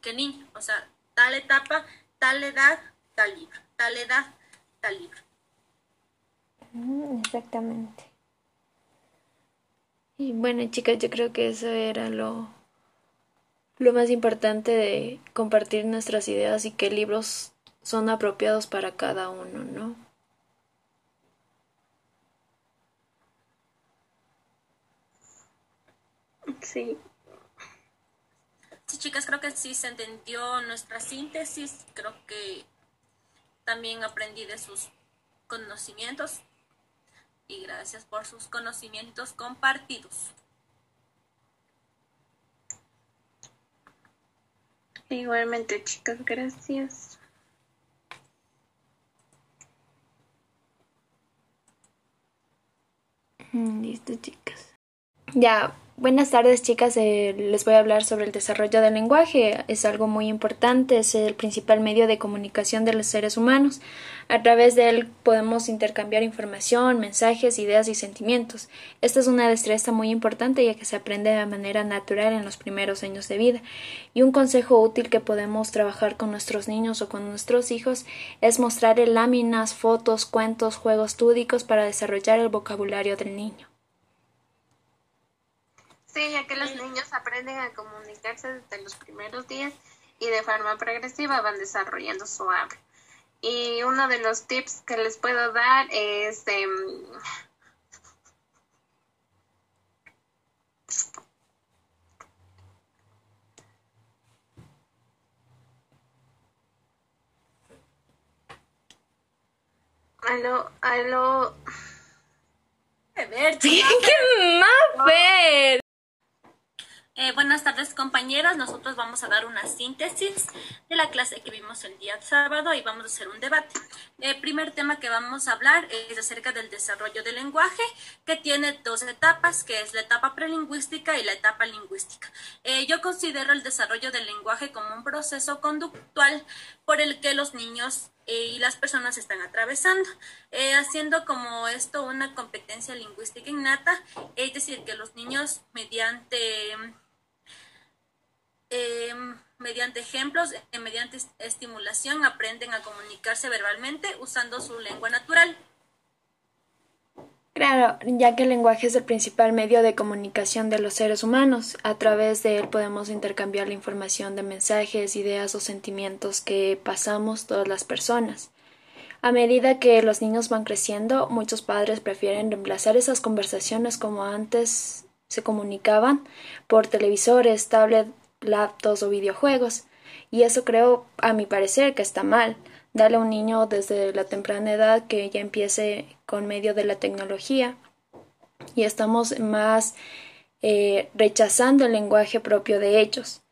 qué niño, o sea, tal etapa, tal edad, tal libro, tal edad, tal libro. Mm, exactamente. Y bueno, chicas, yo creo que eso era lo, lo más importante de compartir nuestras ideas y qué libros son apropiados para cada uno, ¿no? Sí. Sí, chicas, creo que sí se entendió nuestra síntesis. Creo que también aprendí de sus conocimientos y gracias por sus conocimientos compartidos. Igualmente, chicas, gracias. Mm, listo, chicas. Ya, Buenas tardes chicas, eh, les voy a hablar sobre el desarrollo del lenguaje. Es algo muy importante, es el principal medio de comunicación de los seres humanos. A través de él podemos intercambiar información, mensajes, ideas y sentimientos. Esta es una destreza muy importante ya que se aprende de manera natural en los primeros años de vida. Y un consejo útil que podemos trabajar con nuestros niños o con nuestros hijos es mostrarle láminas, fotos, cuentos, juegos lúdicos para desarrollar el vocabulario del niño. Sí, ya que los niños aprenden a comunicarse desde los primeros días y de forma progresiva van desarrollando su habla. Y uno de los tips que les puedo dar es eh, Aló, aló. A ver, [LAUGHS] ¿Qué más, ver? Eh, buenas tardes compañeras, nosotros vamos a dar una síntesis de la clase que vimos el día sábado y vamos a hacer un debate. El primer tema que vamos a hablar es acerca del desarrollo del lenguaje, que tiene dos etapas, que es la etapa prelingüística y la etapa lingüística. Eh, yo considero el desarrollo del lenguaje como un proceso conductual por el que los niños eh, y las personas están atravesando, haciendo como esto una competencia lingüística innata, es decir, que los niños mediante Em, mediante ejemplos, eh, mediante estimulación, aprenden a comunicarse verbalmente usando su lengua natural. Claro, ya que el lenguaje es el principal medio de comunicación de los seres humanos, a través de él podemos intercambiar la información de mensajes, ideas o sentimientos que pasamos todas las personas. A medida que los niños van creciendo, muchos padres prefieren reemplazar esas conversaciones como antes se comunicaban por televisores, tablets laptops o videojuegos. Y eso creo, a mi parecer, que está mal. Darle a un niño desde la temprana edad que ya empiece con medio de la tecnología. Y estamos más eh, rechazando el lenguaje propio de ellos.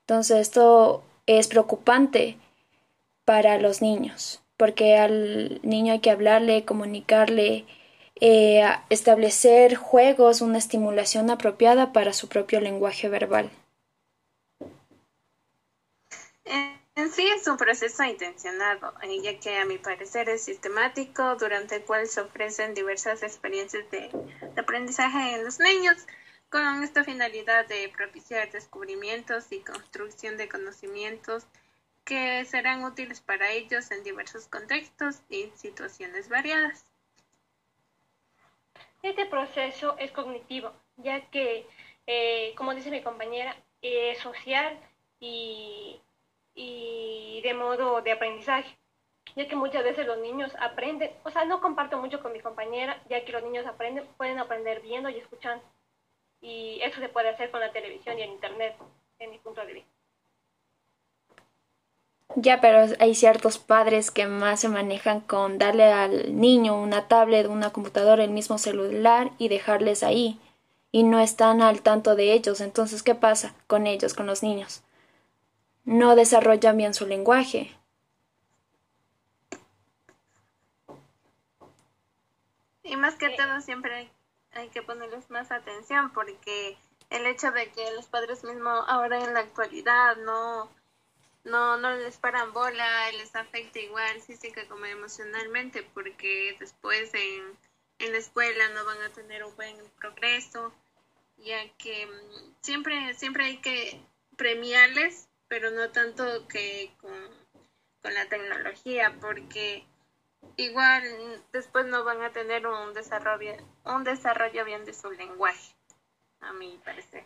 Entonces esto es preocupante para los niños, porque al niño hay que hablarle, comunicarle, eh, establecer juegos, una estimulación apropiada para su propio lenguaje verbal. En sí es un proceso intencionado, ya que a mi parecer es sistemático, durante el cual se ofrecen diversas experiencias de, aprendizaje en los niños. con esta finalidad de propiciar descubrimientos y construcción de conocimientos que serán útiles para ellos en diversos contextos y situaciones variadas. Este proceso es cognitivo, ya que, eh, como dice mi compañera, es social y, y de modo de aprendizaje, ya que muchas veces los niños aprenden, o sea, no comparto mucho con mi compañera, ya que los niños aprenden, pueden aprender viendo y escuchando, y eso se puede hacer con la televisión y el internet, en mi punto de vista. Ya, pero hay ciertos padres que más se manejan con darle al niño una tablet, una computadora, el mismo celular y dejarles ahí. Y no están al tanto de ellos. Entonces, ¿qué pasa con ellos, con los niños? No desarrollan bien su lenguaje. Y más que todo siempre hay, hay que ponerles más atención porque el hecho de que los padres mismos ahora en la actualidad no no, no les paran bola, les afecta igual física como emocionalmente, porque después en, en la escuela no van a tener un buen progreso, ya que mm, siempre, siempre hay que premiarles, pero no tanto que con, la tecnología, porque igual después no van a tener un desarrollo, un desarrollo bien de su lenguaje, a mi parecer.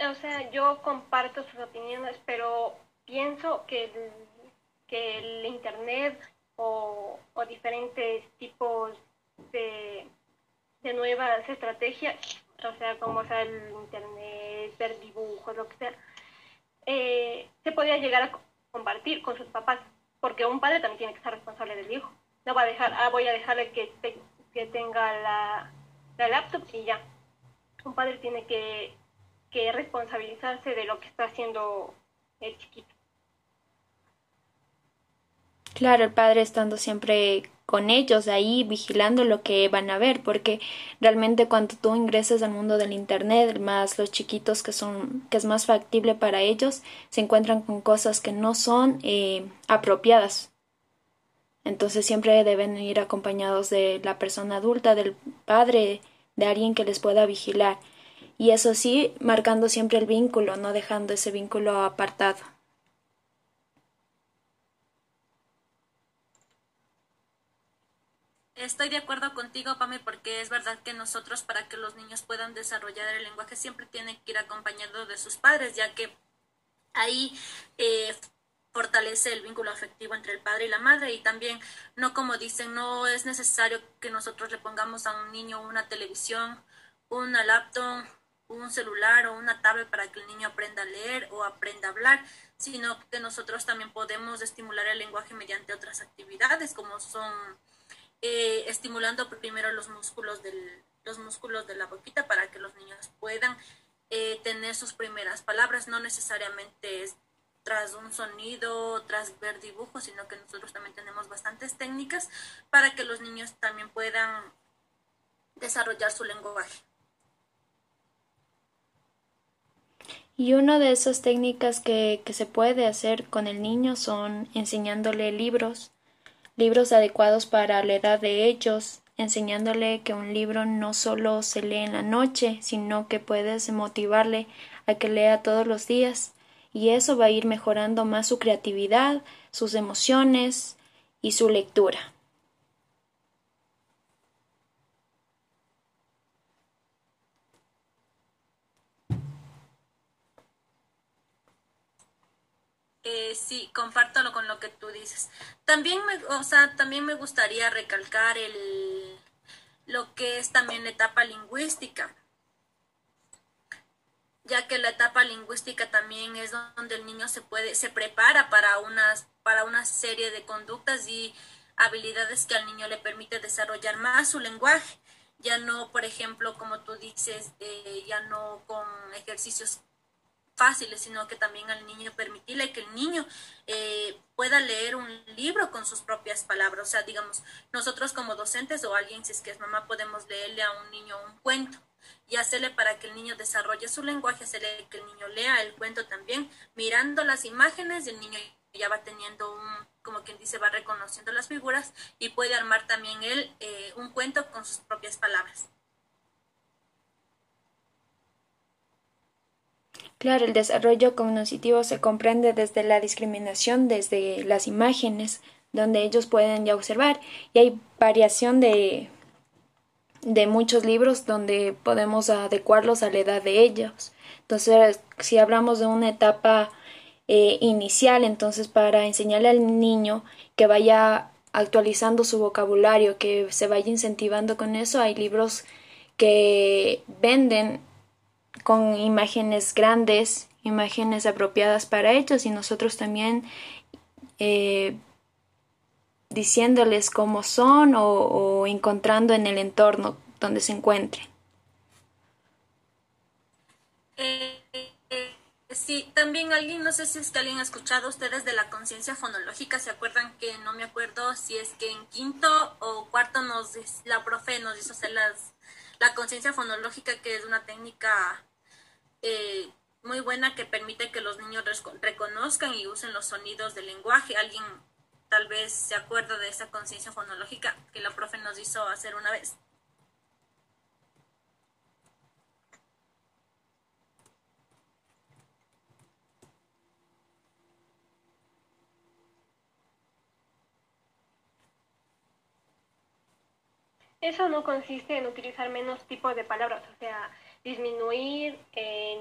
O sea, yo comparto sus opiniones, pero pienso que el, que el Internet o, diferentes tipos de, de, nuevas estrategias, o sea, como sea el Internet, ver dibujos, lo que sea, eh, se podía llegar a compartir con sus papás, porque un padre también tiene que ser responsable del hijo. No va a dejar, ah, voy a dejarle que, que tenga la, la laptop y ya. Un padre tiene que, que responsabilizarse de lo que está haciendo el chiquito. Claro, el padre estando siempre con ellos ahí vigilando lo que van a ver, porque realmente cuando tú ingresas al mundo del internet, más los chiquitos que son que es más factible para ellos, se encuentran con cosas que no son eh, apropiadas. Entonces siempre deben ir acompañados de la persona adulta, del padre, de alguien que les pueda vigilar. Y eso sí, marcando siempre el vínculo, no dejando ese vínculo apartado. Estoy de acuerdo contigo, Pame, porque es verdad que nosotros para que los niños puedan desarrollar el lenguaje siempre tienen que ir acompañados de sus padres, ya que ahí eh, fortalece el vínculo afectivo entre el padre y la madre. Y también no como dicen, no es necesario que nosotros le pongamos a un niño una televisión, una laptop, un celular o una tablet para que el niño aprenda a leer o aprenda a hablar, sino que nosotros también podemos estimular el lenguaje mediante otras actividades como son eh, estimulando primero los músculos, del, los músculos de la boquita para que los niños puedan eh, tener sus primeras palabras, no necesariamente es tras un sonido, tras ver dibujos, sino que nosotros también tenemos bastantes técnicas para que los niños también puedan desarrollar su lenguaje. Y una de esas técnicas que, que se puede hacer con el niño son enseñándole libros, libros adecuados para la edad de ellos, enseñándole que un libro no solo se lee en la noche, sino que puedes motivarle a que lea todos los días, y eso va a ir mejorando más su creatividad, sus emociones y su lectura. Eh, sí, compártalo con lo que tú dices. También me, o sea, también me gustaría recalcar el, lo que es también la etapa lingüística, ya que la etapa lingüística también es donde el niño se puede, se prepara para unas, para una serie de conductas y habilidades que al niño le permite desarrollar más su lenguaje, ya no, por ejemplo, como tú dices, eh, ya no con ejercicios fáciles, sino que también al niño permitirle que el niño eh, pueda leer un libro con sus propias palabras. O sea, digamos, nosotros como docentes o alguien, si es que es mamá, podemos leerle a un niño un cuento y hacerle para que el niño desarrolle su lenguaje, hacerle que el niño lea el cuento también, mirando las imágenes, el niño ya va teniendo un, como quien dice, va reconociendo las figuras y puede armar también él eh, un cuento con sus propias palabras. Claro, el desarrollo cognitivo se comprende desde la discriminación, desde las imágenes, donde ellos pueden ya observar, y hay variación de, de muchos libros donde podemos adecuarlos a la edad de ellos. Entonces, si hablamos de una etapa eh, inicial, entonces para enseñarle al niño que vaya actualizando su vocabulario, que se vaya incentivando con eso, hay libros que venden con imágenes grandes, imágenes apropiadas para ellos y nosotros también eh, diciéndoles cómo son o, encontrando en el entorno donde se encuentren. Eh, eh, sí, también alguien, no sé si es que alguien ha escuchado ustedes de la conciencia fonológica, ¿se acuerdan que no me acuerdo si es que en quinto o cuarto nos la profe nos hizo hacer las, la conciencia fonológica, que es una técnica eh, muy buena que permite que los niños reconozcan y usen los sonidos del lenguaje. Alguien tal vez se acuerda de esa conciencia fonológica que la profe nos hizo hacer una vez. Eso no consiste en utilizar menos tipos de palabras, o sea, disminuir en,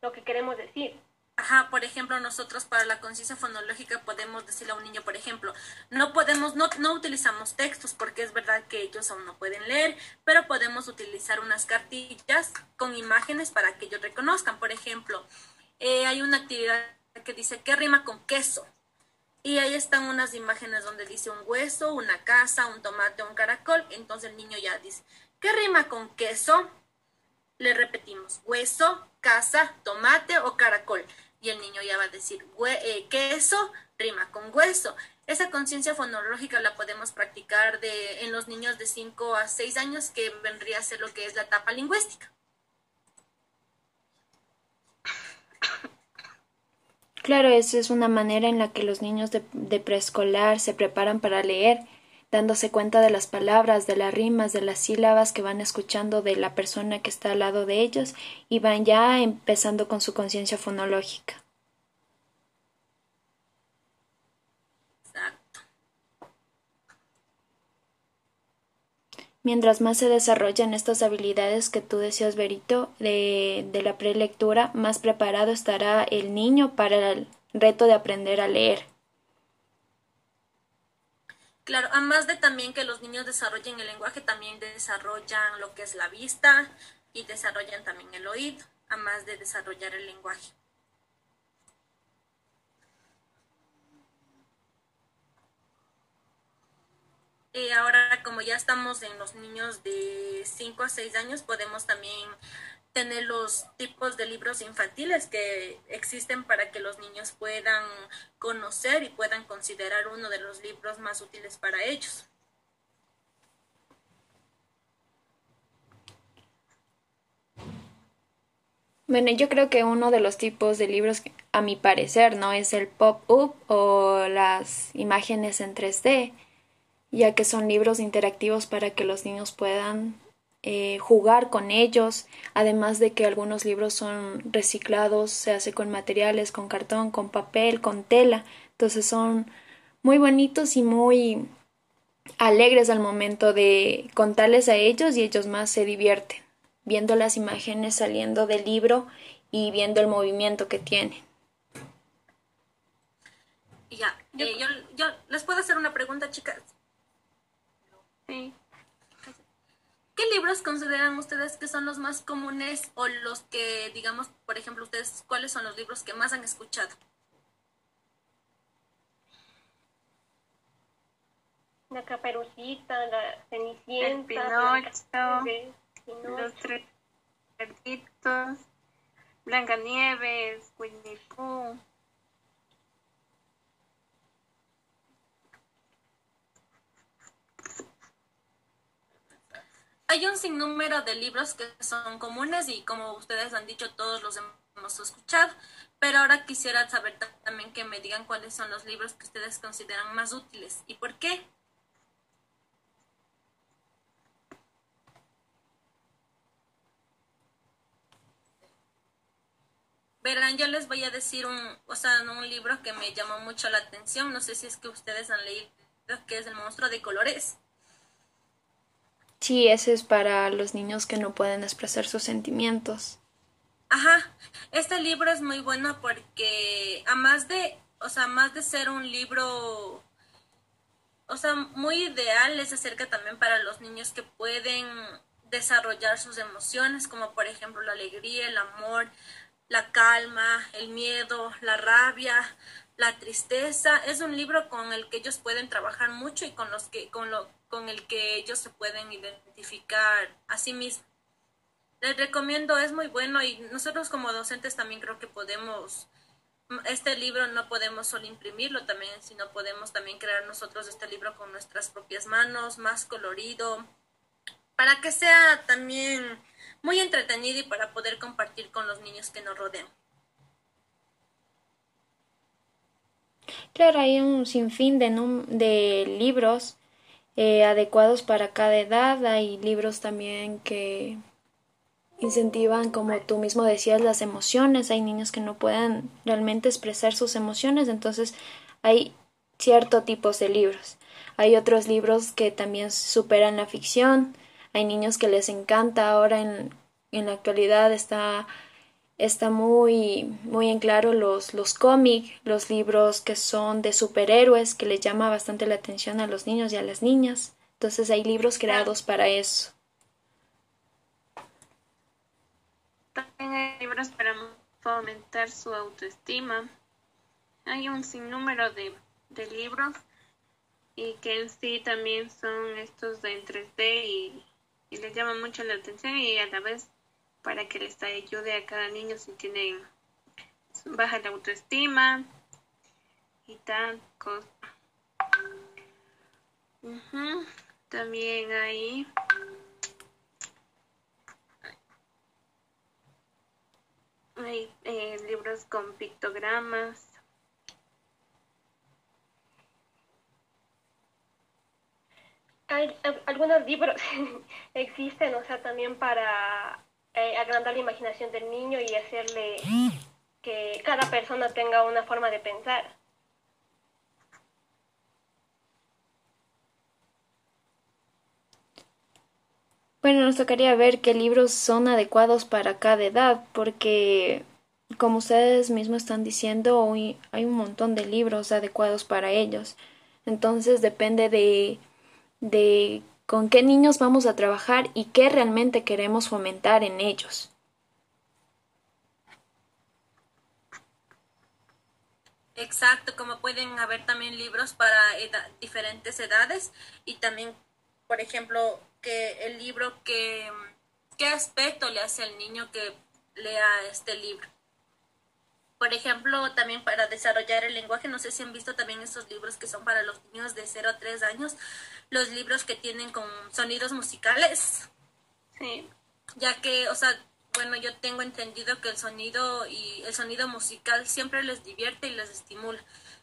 lo que queremos decir. Ajá, por ejemplo, nosotros para la conciencia fonológica podemos decirle a un niño, por ejemplo, no podemos, no, no utilizamos textos porque es verdad que ellos aún no pueden leer, pero podemos utilizar unas cartillas con imágenes para que ellos reconozcan. Por ejemplo, eh, hay una actividad que dice, ¿qué rima con queso? Y ahí están unas imágenes donde dice un hueso, una casa, un tomate, un caracol. Entonces el niño ya dice, ¿qué rima con queso? Le repetimos, hueso, casa, tomate o caracol. Y el niño ya va a decir, eh, queso rima con hueso. Esa conciencia fonológica la podemos practicar de, en los niños de 5 a 6 años, que vendría a ser lo que es la etapa lingüística. Claro, esa es una manera en la que los niños de, preescolar se preparan para leer, dándose cuenta de las palabras, de las rimas, de las sílabas que van escuchando de la persona que está al lado de ellos y van ya empezando con su conciencia fonológica. Mientras más se desarrollan estas habilidades que tú decías, Berito, de, de la prelectura, más preparado estará el niño para el reto de aprender a leer. Claro, además de también que los niños desarrollen el lenguaje, también desarrollan lo que es la vista y desarrollan también el oído, además de desarrollar el lenguaje. Eh, ahora, como ya estamos en los niños de 5 a 6 años, podemos también tener los tipos de libros infantiles que existen para que los niños puedan conocer y puedan considerar uno de los libros más útiles para ellos. Bueno, yo creo que uno de los tipos de libros, a mi parecer, no es el pop-up o las imágenes en 3D, ya que son libros interactivos para que los niños puedan eh, jugar con ellos, además de que algunos libros son reciclados, se hace con materiales, con cartón, con papel, con tela, entonces son muy bonitos y muy alegres al momento de contarles a ellos y ellos más se divierten viendo las imágenes saliendo del libro y viendo el movimiento que tienen. Ya, eh, yo, yo les puedo hacer una pregunta, chicas. ¿Qué libros consideran ustedes que son los más comunes o los que, digamos, por ejemplo, ustedes, cuáles son los libros que más han escuchado? La caperucita, la cenicienta, el Pinocho, los tres cerditos, Blancanieves, Winnie Pooh. Hay un sinnúmero de libros que son comunes y como ustedes han dicho, todos los hemos escuchado, pero ahora quisiera saber también que me digan cuáles son los libros que ustedes consideran más útiles y por qué. Verán, yo les voy a decir un, o sea, un libro que me llamó mucho la atención, no sé si es que ustedes han leído, que es El monstruo de colores. Sí, ese es para los niños que no pueden expresar sus sentimientos. Ajá, este libro es muy bueno porque, a más de, o sea, más de ser un libro, o sea, muy ideal, es acerca también para los niños que pueden desarrollar sus emociones, como por ejemplo la alegría, el amor, la calma, el miedo, la rabia, la tristeza. Es un libro con el que ellos pueden trabajar mucho y con los que con lo con el que ellos se pueden identificar a sí mismos. Les recomiendo, es muy bueno y nosotros como docentes también creo que podemos este libro no podemos solo imprimirlo también, sino podemos también crear nosotros este libro con nuestras propias manos, más colorido, para que sea también muy entretenido y para poder compartir con los niños que nos rodean. Claro, hay un sinfín de, de libros eh, adecuados para cada edad. Hay libros también que incentivan, como tú mismo decías, las emociones. Hay niños que no pueden realmente expresar sus emociones, entonces hay cierto tipos de libros. Hay otros libros que también superan la ficción. Hay niños que les encanta ahora en, en la actualidad está está muy muy en claro los los cómics, los libros que son de superhéroes que les llama bastante la atención a los niños y a las niñas. Entonces hay libros creados para eso. También hay libros para fomentar su autoestima. Hay un sinnúmero de, de libros y que en sí también son estos de en 3D y, y les llama mucho la atención y a la vez para que les ayude a cada niño si tienen baja la autoestima y tal cosa. También hay hay eh, libros con pictogramas. Hay algunos libros [LAUGHS] existen, o sea, también para eh, agrandar la imaginación del niño y hacerle que cada persona tenga una forma de pensar. Bueno, nos tocaría ver qué libros son adecuados para cada edad, porque como ustedes mismos están diciendo, hoy hay un montón de libros adecuados para ellos. Entonces depende de, de con qué niños vamos a trabajar y qué realmente queremos fomentar en ellos. Exacto, como pueden haber también libros para diferentes edades y también, por ejemplo, que el libro que qué aspecto le hace al niño que lea este libro. Por ejemplo, también para desarrollar el lenguaje, no sé si han visto también estos libros que son para los niños de 0 a 3 años, los libros que tienen con sonidos musicales. Sí. Ya que, o sea, bueno, yo tengo entendido que el sonido y el sonido musical siempre les divierte y les estimula.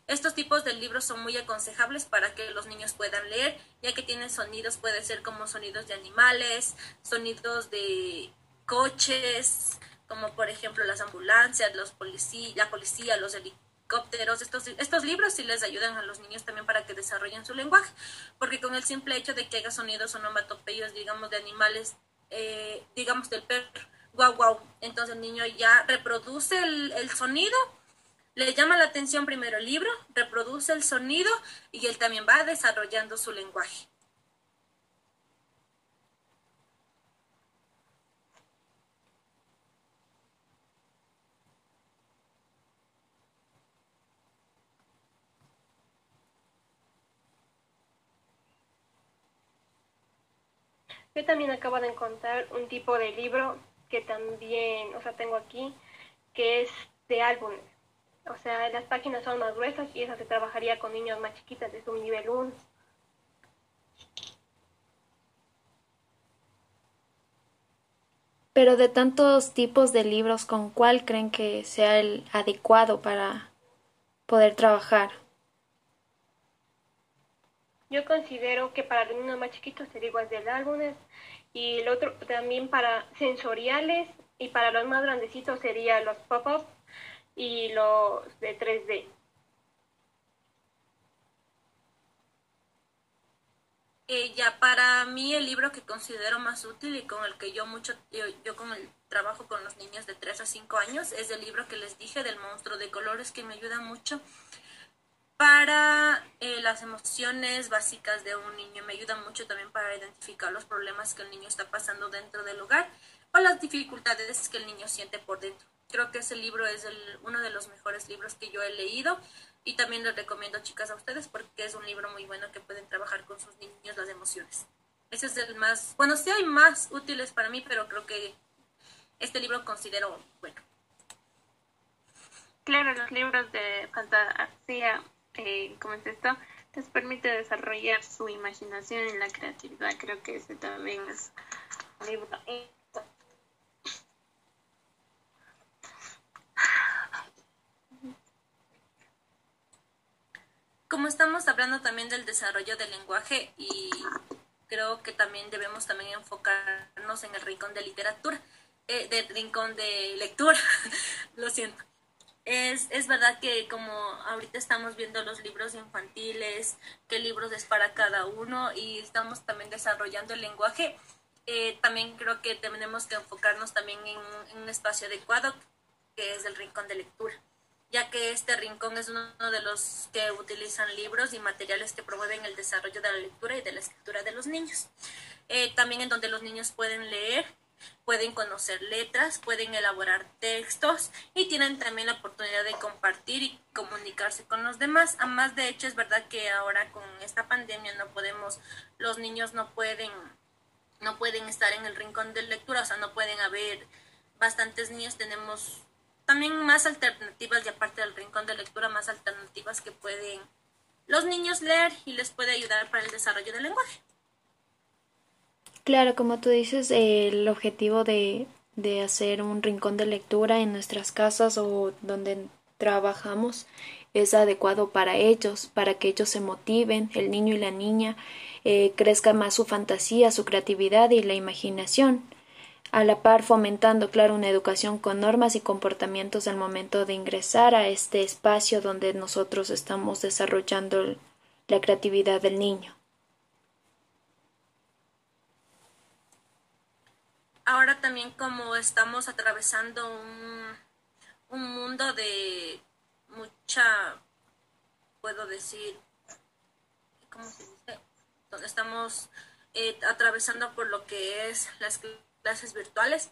Estos tipos de libros son muy aconsejables para que los niños puedan leer, ya que tienen sonidos, puede ser como sonidos de animales, sonidos de coches, como por ejemplo las ambulancias, los policía, la policía, los helicópteros, estos, estos libros sí les ayudan a los niños también para que desarrollen su lenguaje, porque con el simple hecho de que haga sonidos onomatopeyos, digamos, de animales, eh, digamos del perro, guau guau, entonces el niño ya reproduce el, el sonido, le llama la atención primero el libro, reproduce el sonido y él también va desarrollando su lenguaje. Yo también acabo de encontrar un tipo de libro que también, o sea, tengo aquí, que es de álbumes. O sea, las páginas son más gruesas y eso se trabajaría con niños más chiquitas de su nivel 1. Pero de tantos tipos de libros, ¿con cuál creen que sea el adecuado para poder trabajar? Yo considero que para los niños más chiquitos sería igual del álbumes y el otro también para sensoriales y para los más grandecitos sería los pop-up y los de 3D. Eh, ya para mí el libro que considero más útil y con el que yo mucho, yo, con el trabajo con los niños de 3 a 5 años es el libro que les dije del monstruo de colores que me ayuda mucho para eh, las emociones básicas de un niño. Me ayuda mucho también para identificar los problemas que el niño está pasando dentro del hogar o las dificultades que el niño siente por dentro. Creo que ese libro es el, uno de los mejores libros que yo he leído y también les recomiendo, chicas, a ustedes porque es un libro muy bueno que pueden trabajar con sus niños las emociones. Ese es el más, bueno, sí hay más útiles para mí, pero creo que este libro considero bueno. Claro, los libros de fantasía, eh, como es esto, les permite desarrollar su imaginación y la creatividad. Creo que ese también es un libro como estamos hablando también del desarrollo del lenguaje y creo que también debemos también enfocarnos en el rincón de literatura, eh, del rincón de lectura, [LAUGHS] lo siento. Es, es verdad que como ahorita estamos viendo los libros infantiles, qué libros es para cada uno y estamos también desarrollando el lenguaje, eh, también creo que tenemos que enfocarnos también en un espacio adecuado que es el rincón de lectura ya que este rincón es uno de los que utilizan libros y materiales que promueven el desarrollo de la lectura y de la escritura de los niños. Eh, también en donde los niños pueden leer, pueden conocer letras, pueden elaborar textos y tienen también la oportunidad de compartir y comunicarse con los demás. Además, de hecho, es verdad que ahora con esta pandemia no podemos, los niños no pueden, no pueden estar en el rincón de lectura, o sea, no pueden haber bastantes niños, tenemos también más alternativas y aparte del rincón de lectura, más alternativas que pueden los niños leer y les puede ayudar para el desarrollo del lenguaje. Claro, como tú dices, el objetivo de, de hacer un rincón de lectura en nuestras casas o donde trabajamos es adecuado para ellos, para que ellos se motiven, el niño y la niña, eh, crezca más su fantasía, su creatividad y la imaginación a la par fomentando, claro, una educación con normas y comportamientos al momento de ingresar a este espacio donde nosotros estamos desarrollando la creatividad del niño. Ahora también como estamos atravesando un, un mundo de mucha, puedo decir, ¿cómo se dice? Donde estamos eh, atravesando por lo que es la clases virtuales.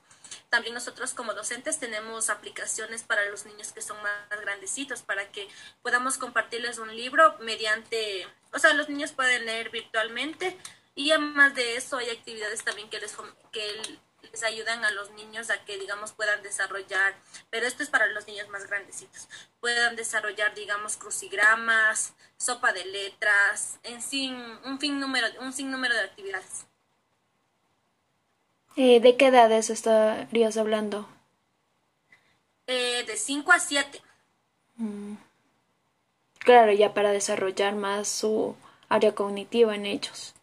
También nosotros como docentes tenemos aplicaciones para los niños que son más grandecitos para que podamos compartirles un libro mediante, o sea, los niños pueden leer virtualmente y además de eso hay actividades también que les, que les ayudan a los niños a que, digamos, puedan desarrollar, pero esto es para los niños más grandecitos, puedan desarrollar, digamos, crucigramas, sopa de letras, en sí, un, fin número, un sinnúmero de actividades. Eh, ¿De qué edades estarías hablando? Eh, de 5 a 7. Mm. Claro, ya para desarrollar más su área cognitiva en ellos.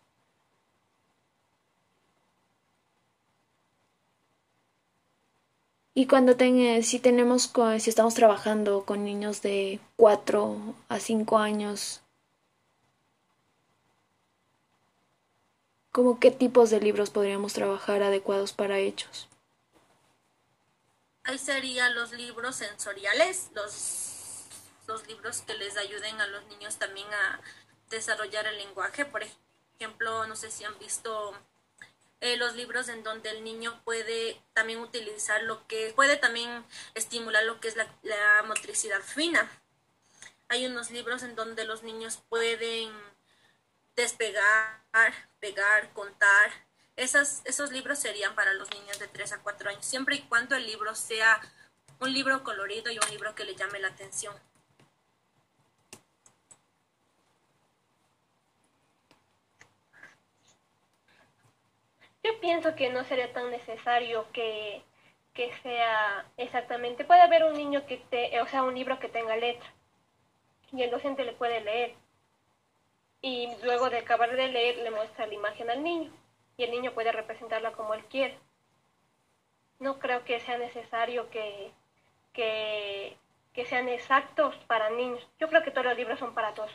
Y cuando ten, si tenemos, si estamos trabajando con niños de 4 a 5 años, ¿Cómo qué tipos de libros podríamos trabajar adecuados para ellos? Ahí serían los libros sensoriales, los, los libros que les ayuden a los niños también a desarrollar el lenguaje. Por ejemplo, no sé si han visto eh, los libros en donde el niño puede también utilizar lo que, puede también estimular lo que es la, motricidad fina. Hay unos libros en donde los niños pueden despegar, pegar, contar. Esos libros serían para los niños de 3 a 4 años, siempre y cuando el libro sea un libro colorido y un libro que le llame la atención. Yo pienso que no sería tan necesario que, que sea exactamente. Puede haber un niño que te, o sea, un libro que tenga letra y el docente le puede leer y luego de acabar de leer le muestra la imagen al niño y el niño puede representarla como él quiere. No creo que sea necesario que, que, que sean exactos para niños. Yo creo que todos los libros son para todos.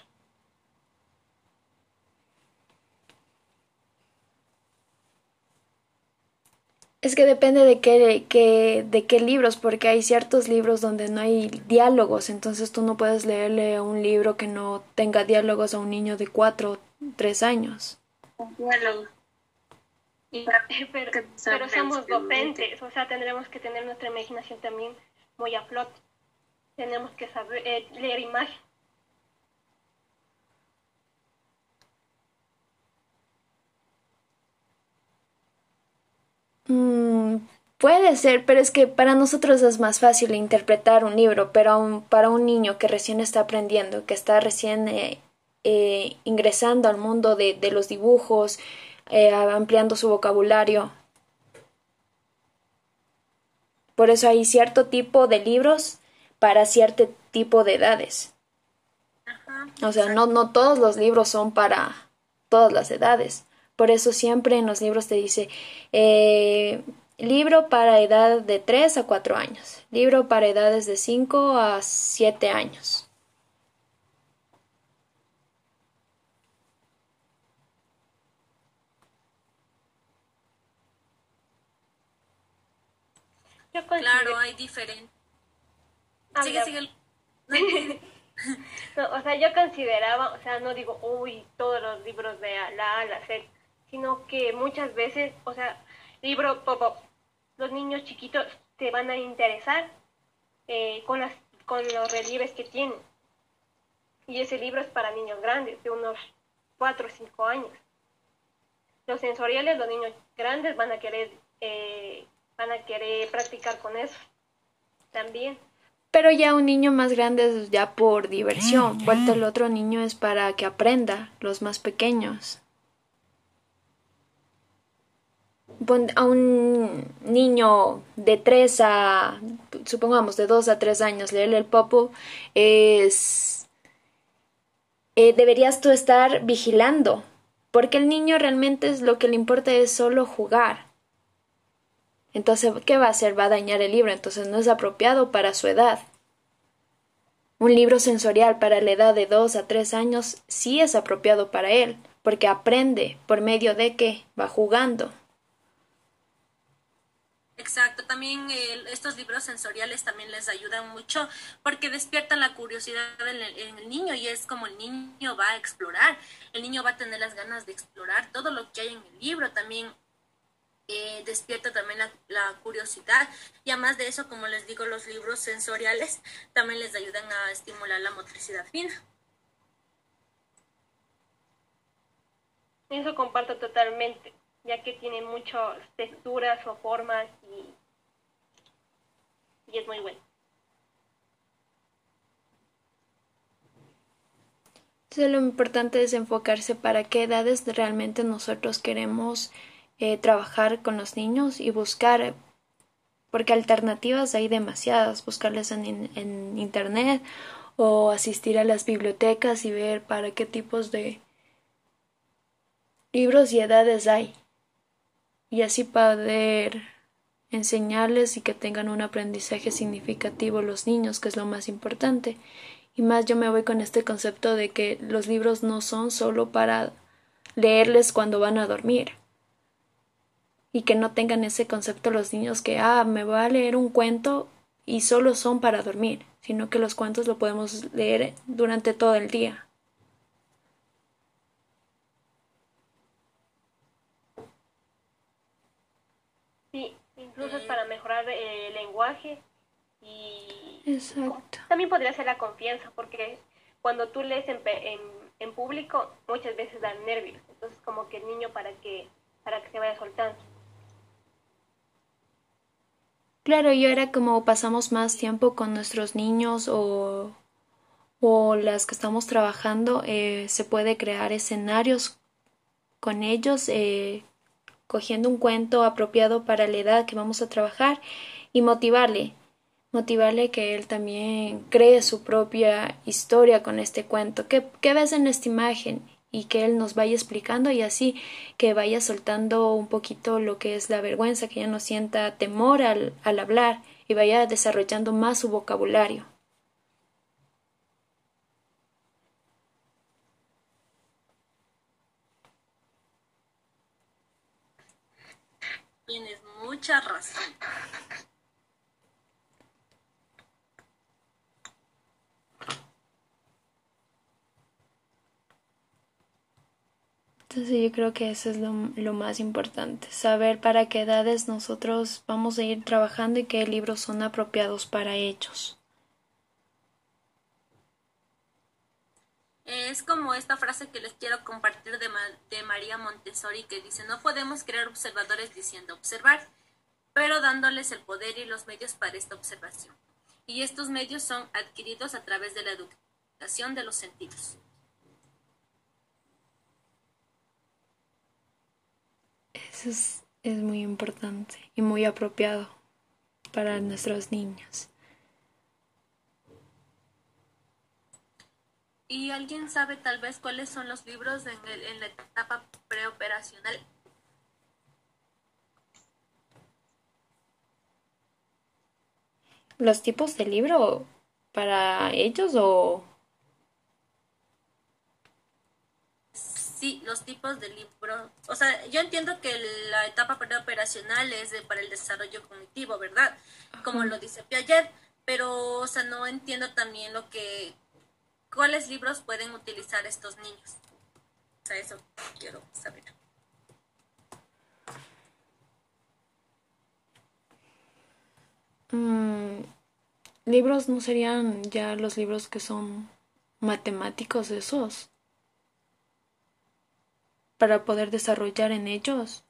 Es que depende de qué, de qué libros, porque hay ciertos libros donde no hay diálogos, entonces tú no puedes leerle un libro que no tenga diálogos a un niño de cuatro o tres años. Diálogo. [LAUGHS] pero, pero somos docentes, o sea, tendremos que tener nuestra imaginación también muy a flote. Tenemos que saber eh, leer imagen. Mm, puede ser, pero es que para nosotros es más fácil interpretar un libro, pero para un niño que recién está aprendiendo, que está recién eh, eh, ingresando al mundo de, de los dibujos, eh, ampliando su vocabulario. Por eso hay cierto tipo de libros para cierto tipo de edades. O sea, no, no todos los libros son para todas las edades. Por eso siempre en los libros te dice eh, libro para edad de 3 a 4 años, libro para edades de 5 a 7 años. Claro, hay diferentes. Sigue, sigue. [LAUGHS] o sea, yo consideraba, o sea, no digo, uy, todos los libros de la A a la Z, sino que muchas veces, o sea, libro pop, los niños chiquitos te van a interesar eh, con, las, con los relieves que tienen. Y ese libro es para niños grandes, de unos 4 o 5 años. Los sensoriales, los niños grandes van a querer, eh, van a querer practicar con eso también. Pero ya un niño más grande es ya por diversión, vuelto el otro niño es para que aprenda, los más pequeños. A un niño de 3 a, supongamos, de 2 a 3 años, leerle el popo, es... Eh, deberías tú estar vigilando, porque el niño realmente es lo que le importa es solo jugar. Entonces, ¿qué va a hacer? Va a dañar el libro, entonces no es apropiado para su edad. Un libro sensorial para la edad de 2 a 3 años sí es apropiado para él, porque aprende por medio de que va jugando. Exacto, también estos libros sensoriales también les ayudan mucho porque despiertan la curiosidad en el, niño y es como el niño va a explorar, el niño va a tener las ganas de explorar todo lo que hay en el libro, también eh, despierta también la, la, curiosidad y además de eso, como les digo, los libros sensoriales también les ayudan a estimular la motricidad fina. Eso comparto totalmente ya que tiene muchas texturas o formas y, y es muy bueno. Entonces lo importante es enfocarse para qué edades realmente nosotros queremos eh, trabajar con los niños y buscar, porque alternativas hay demasiadas, buscarles en, en internet o asistir a las bibliotecas y ver para qué tipos de libros y edades hay y así poder enseñarles y que tengan un aprendizaje significativo los niños, que es lo más importante. Y más yo me voy con este concepto de que los libros no son solo para leerles cuando van a dormir. Y que no tengan ese concepto los niños que, ah, me voy a leer un cuento y solo son para dormir, sino que los cuentos lo podemos leer durante todo el día. incluso es el lenguaje y Exacto. también podría ser la confianza, porque cuando tú lees en, en, público muchas veces dan nervios, entonces como que el niño para que, para que se vaya soltando. Claro, y ahora como pasamos más tiempo con nuestros niños o, o las que estamos trabajando, eh, se puede crear escenarios con ellos eh, cogiendo un cuento apropiado para la edad que vamos a trabajar y motivarle, motivarle que él también cree su propia historia con este cuento. ¿Qué, ves en esta imagen? y que él nos vaya explicando y así que vaya soltando un poquito lo que es la vergüenza, que ya no sienta temor al, al hablar y vaya desarrollando más su vocabulario. Tienes mucha razón. Entonces yo creo que eso es lo, más importante, saber para qué edades nosotros vamos a ir trabajando y qué libros son apropiados para ellos. Es como esta frase que les quiero compartir de, de María Montessori que dice, no podemos crear observadores diciendo observar, pero dándoles el poder y los medios para esta observación. Y estos medios son adquiridos a través de la educación de los sentidos. Eso es, es muy importante y muy apropiado para nuestros niños. ¿Y alguien sabe tal vez cuáles son los libros en, el, en la etapa preoperacional? ¿Los tipos de libro para ellos o sí, los tipos de libro. O sea, yo entiendo que la etapa preoperacional es de, para el desarrollo cognitivo, ¿verdad? Como lo dice Piaget, pero, o sea, no entiendo también lo que, cuáles libros pueden utilizar estos niños. O sea, eso quiero saber. Mm, libros no serían ya los libros que son matemáticos esos para poder desarrollar en ellos.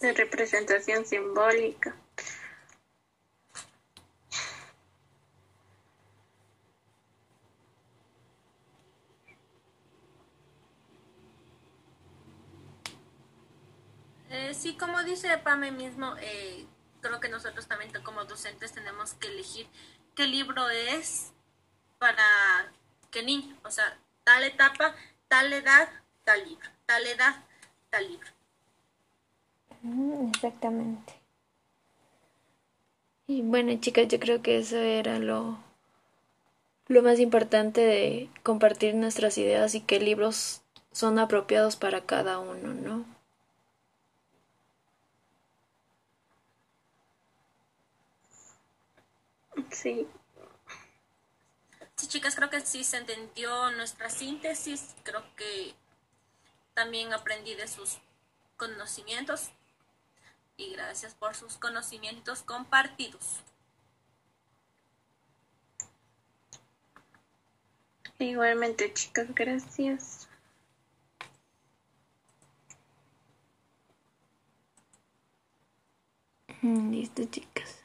De representación simbólica. Eh, sí, como dice Pame mismo, eh, creo que nosotros también como docentes tenemos que elegir qué libro es para qué niño, o sea, tal etapa, tal edad, tal libro, tal edad, tal libro. Mm, exactamente. Y bueno, chicas, yo creo que eso era lo, lo más importante de compartir nuestras ideas y qué libros son apropiados para cada uno, ¿no? Sí, Sí, chicas, creo que sí se entendió nuestra síntesis. Creo que también aprendí de sus conocimientos y gracias por sus conocimientos compartidos. Igualmente, chicas, gracias. Mm, listo, chicas.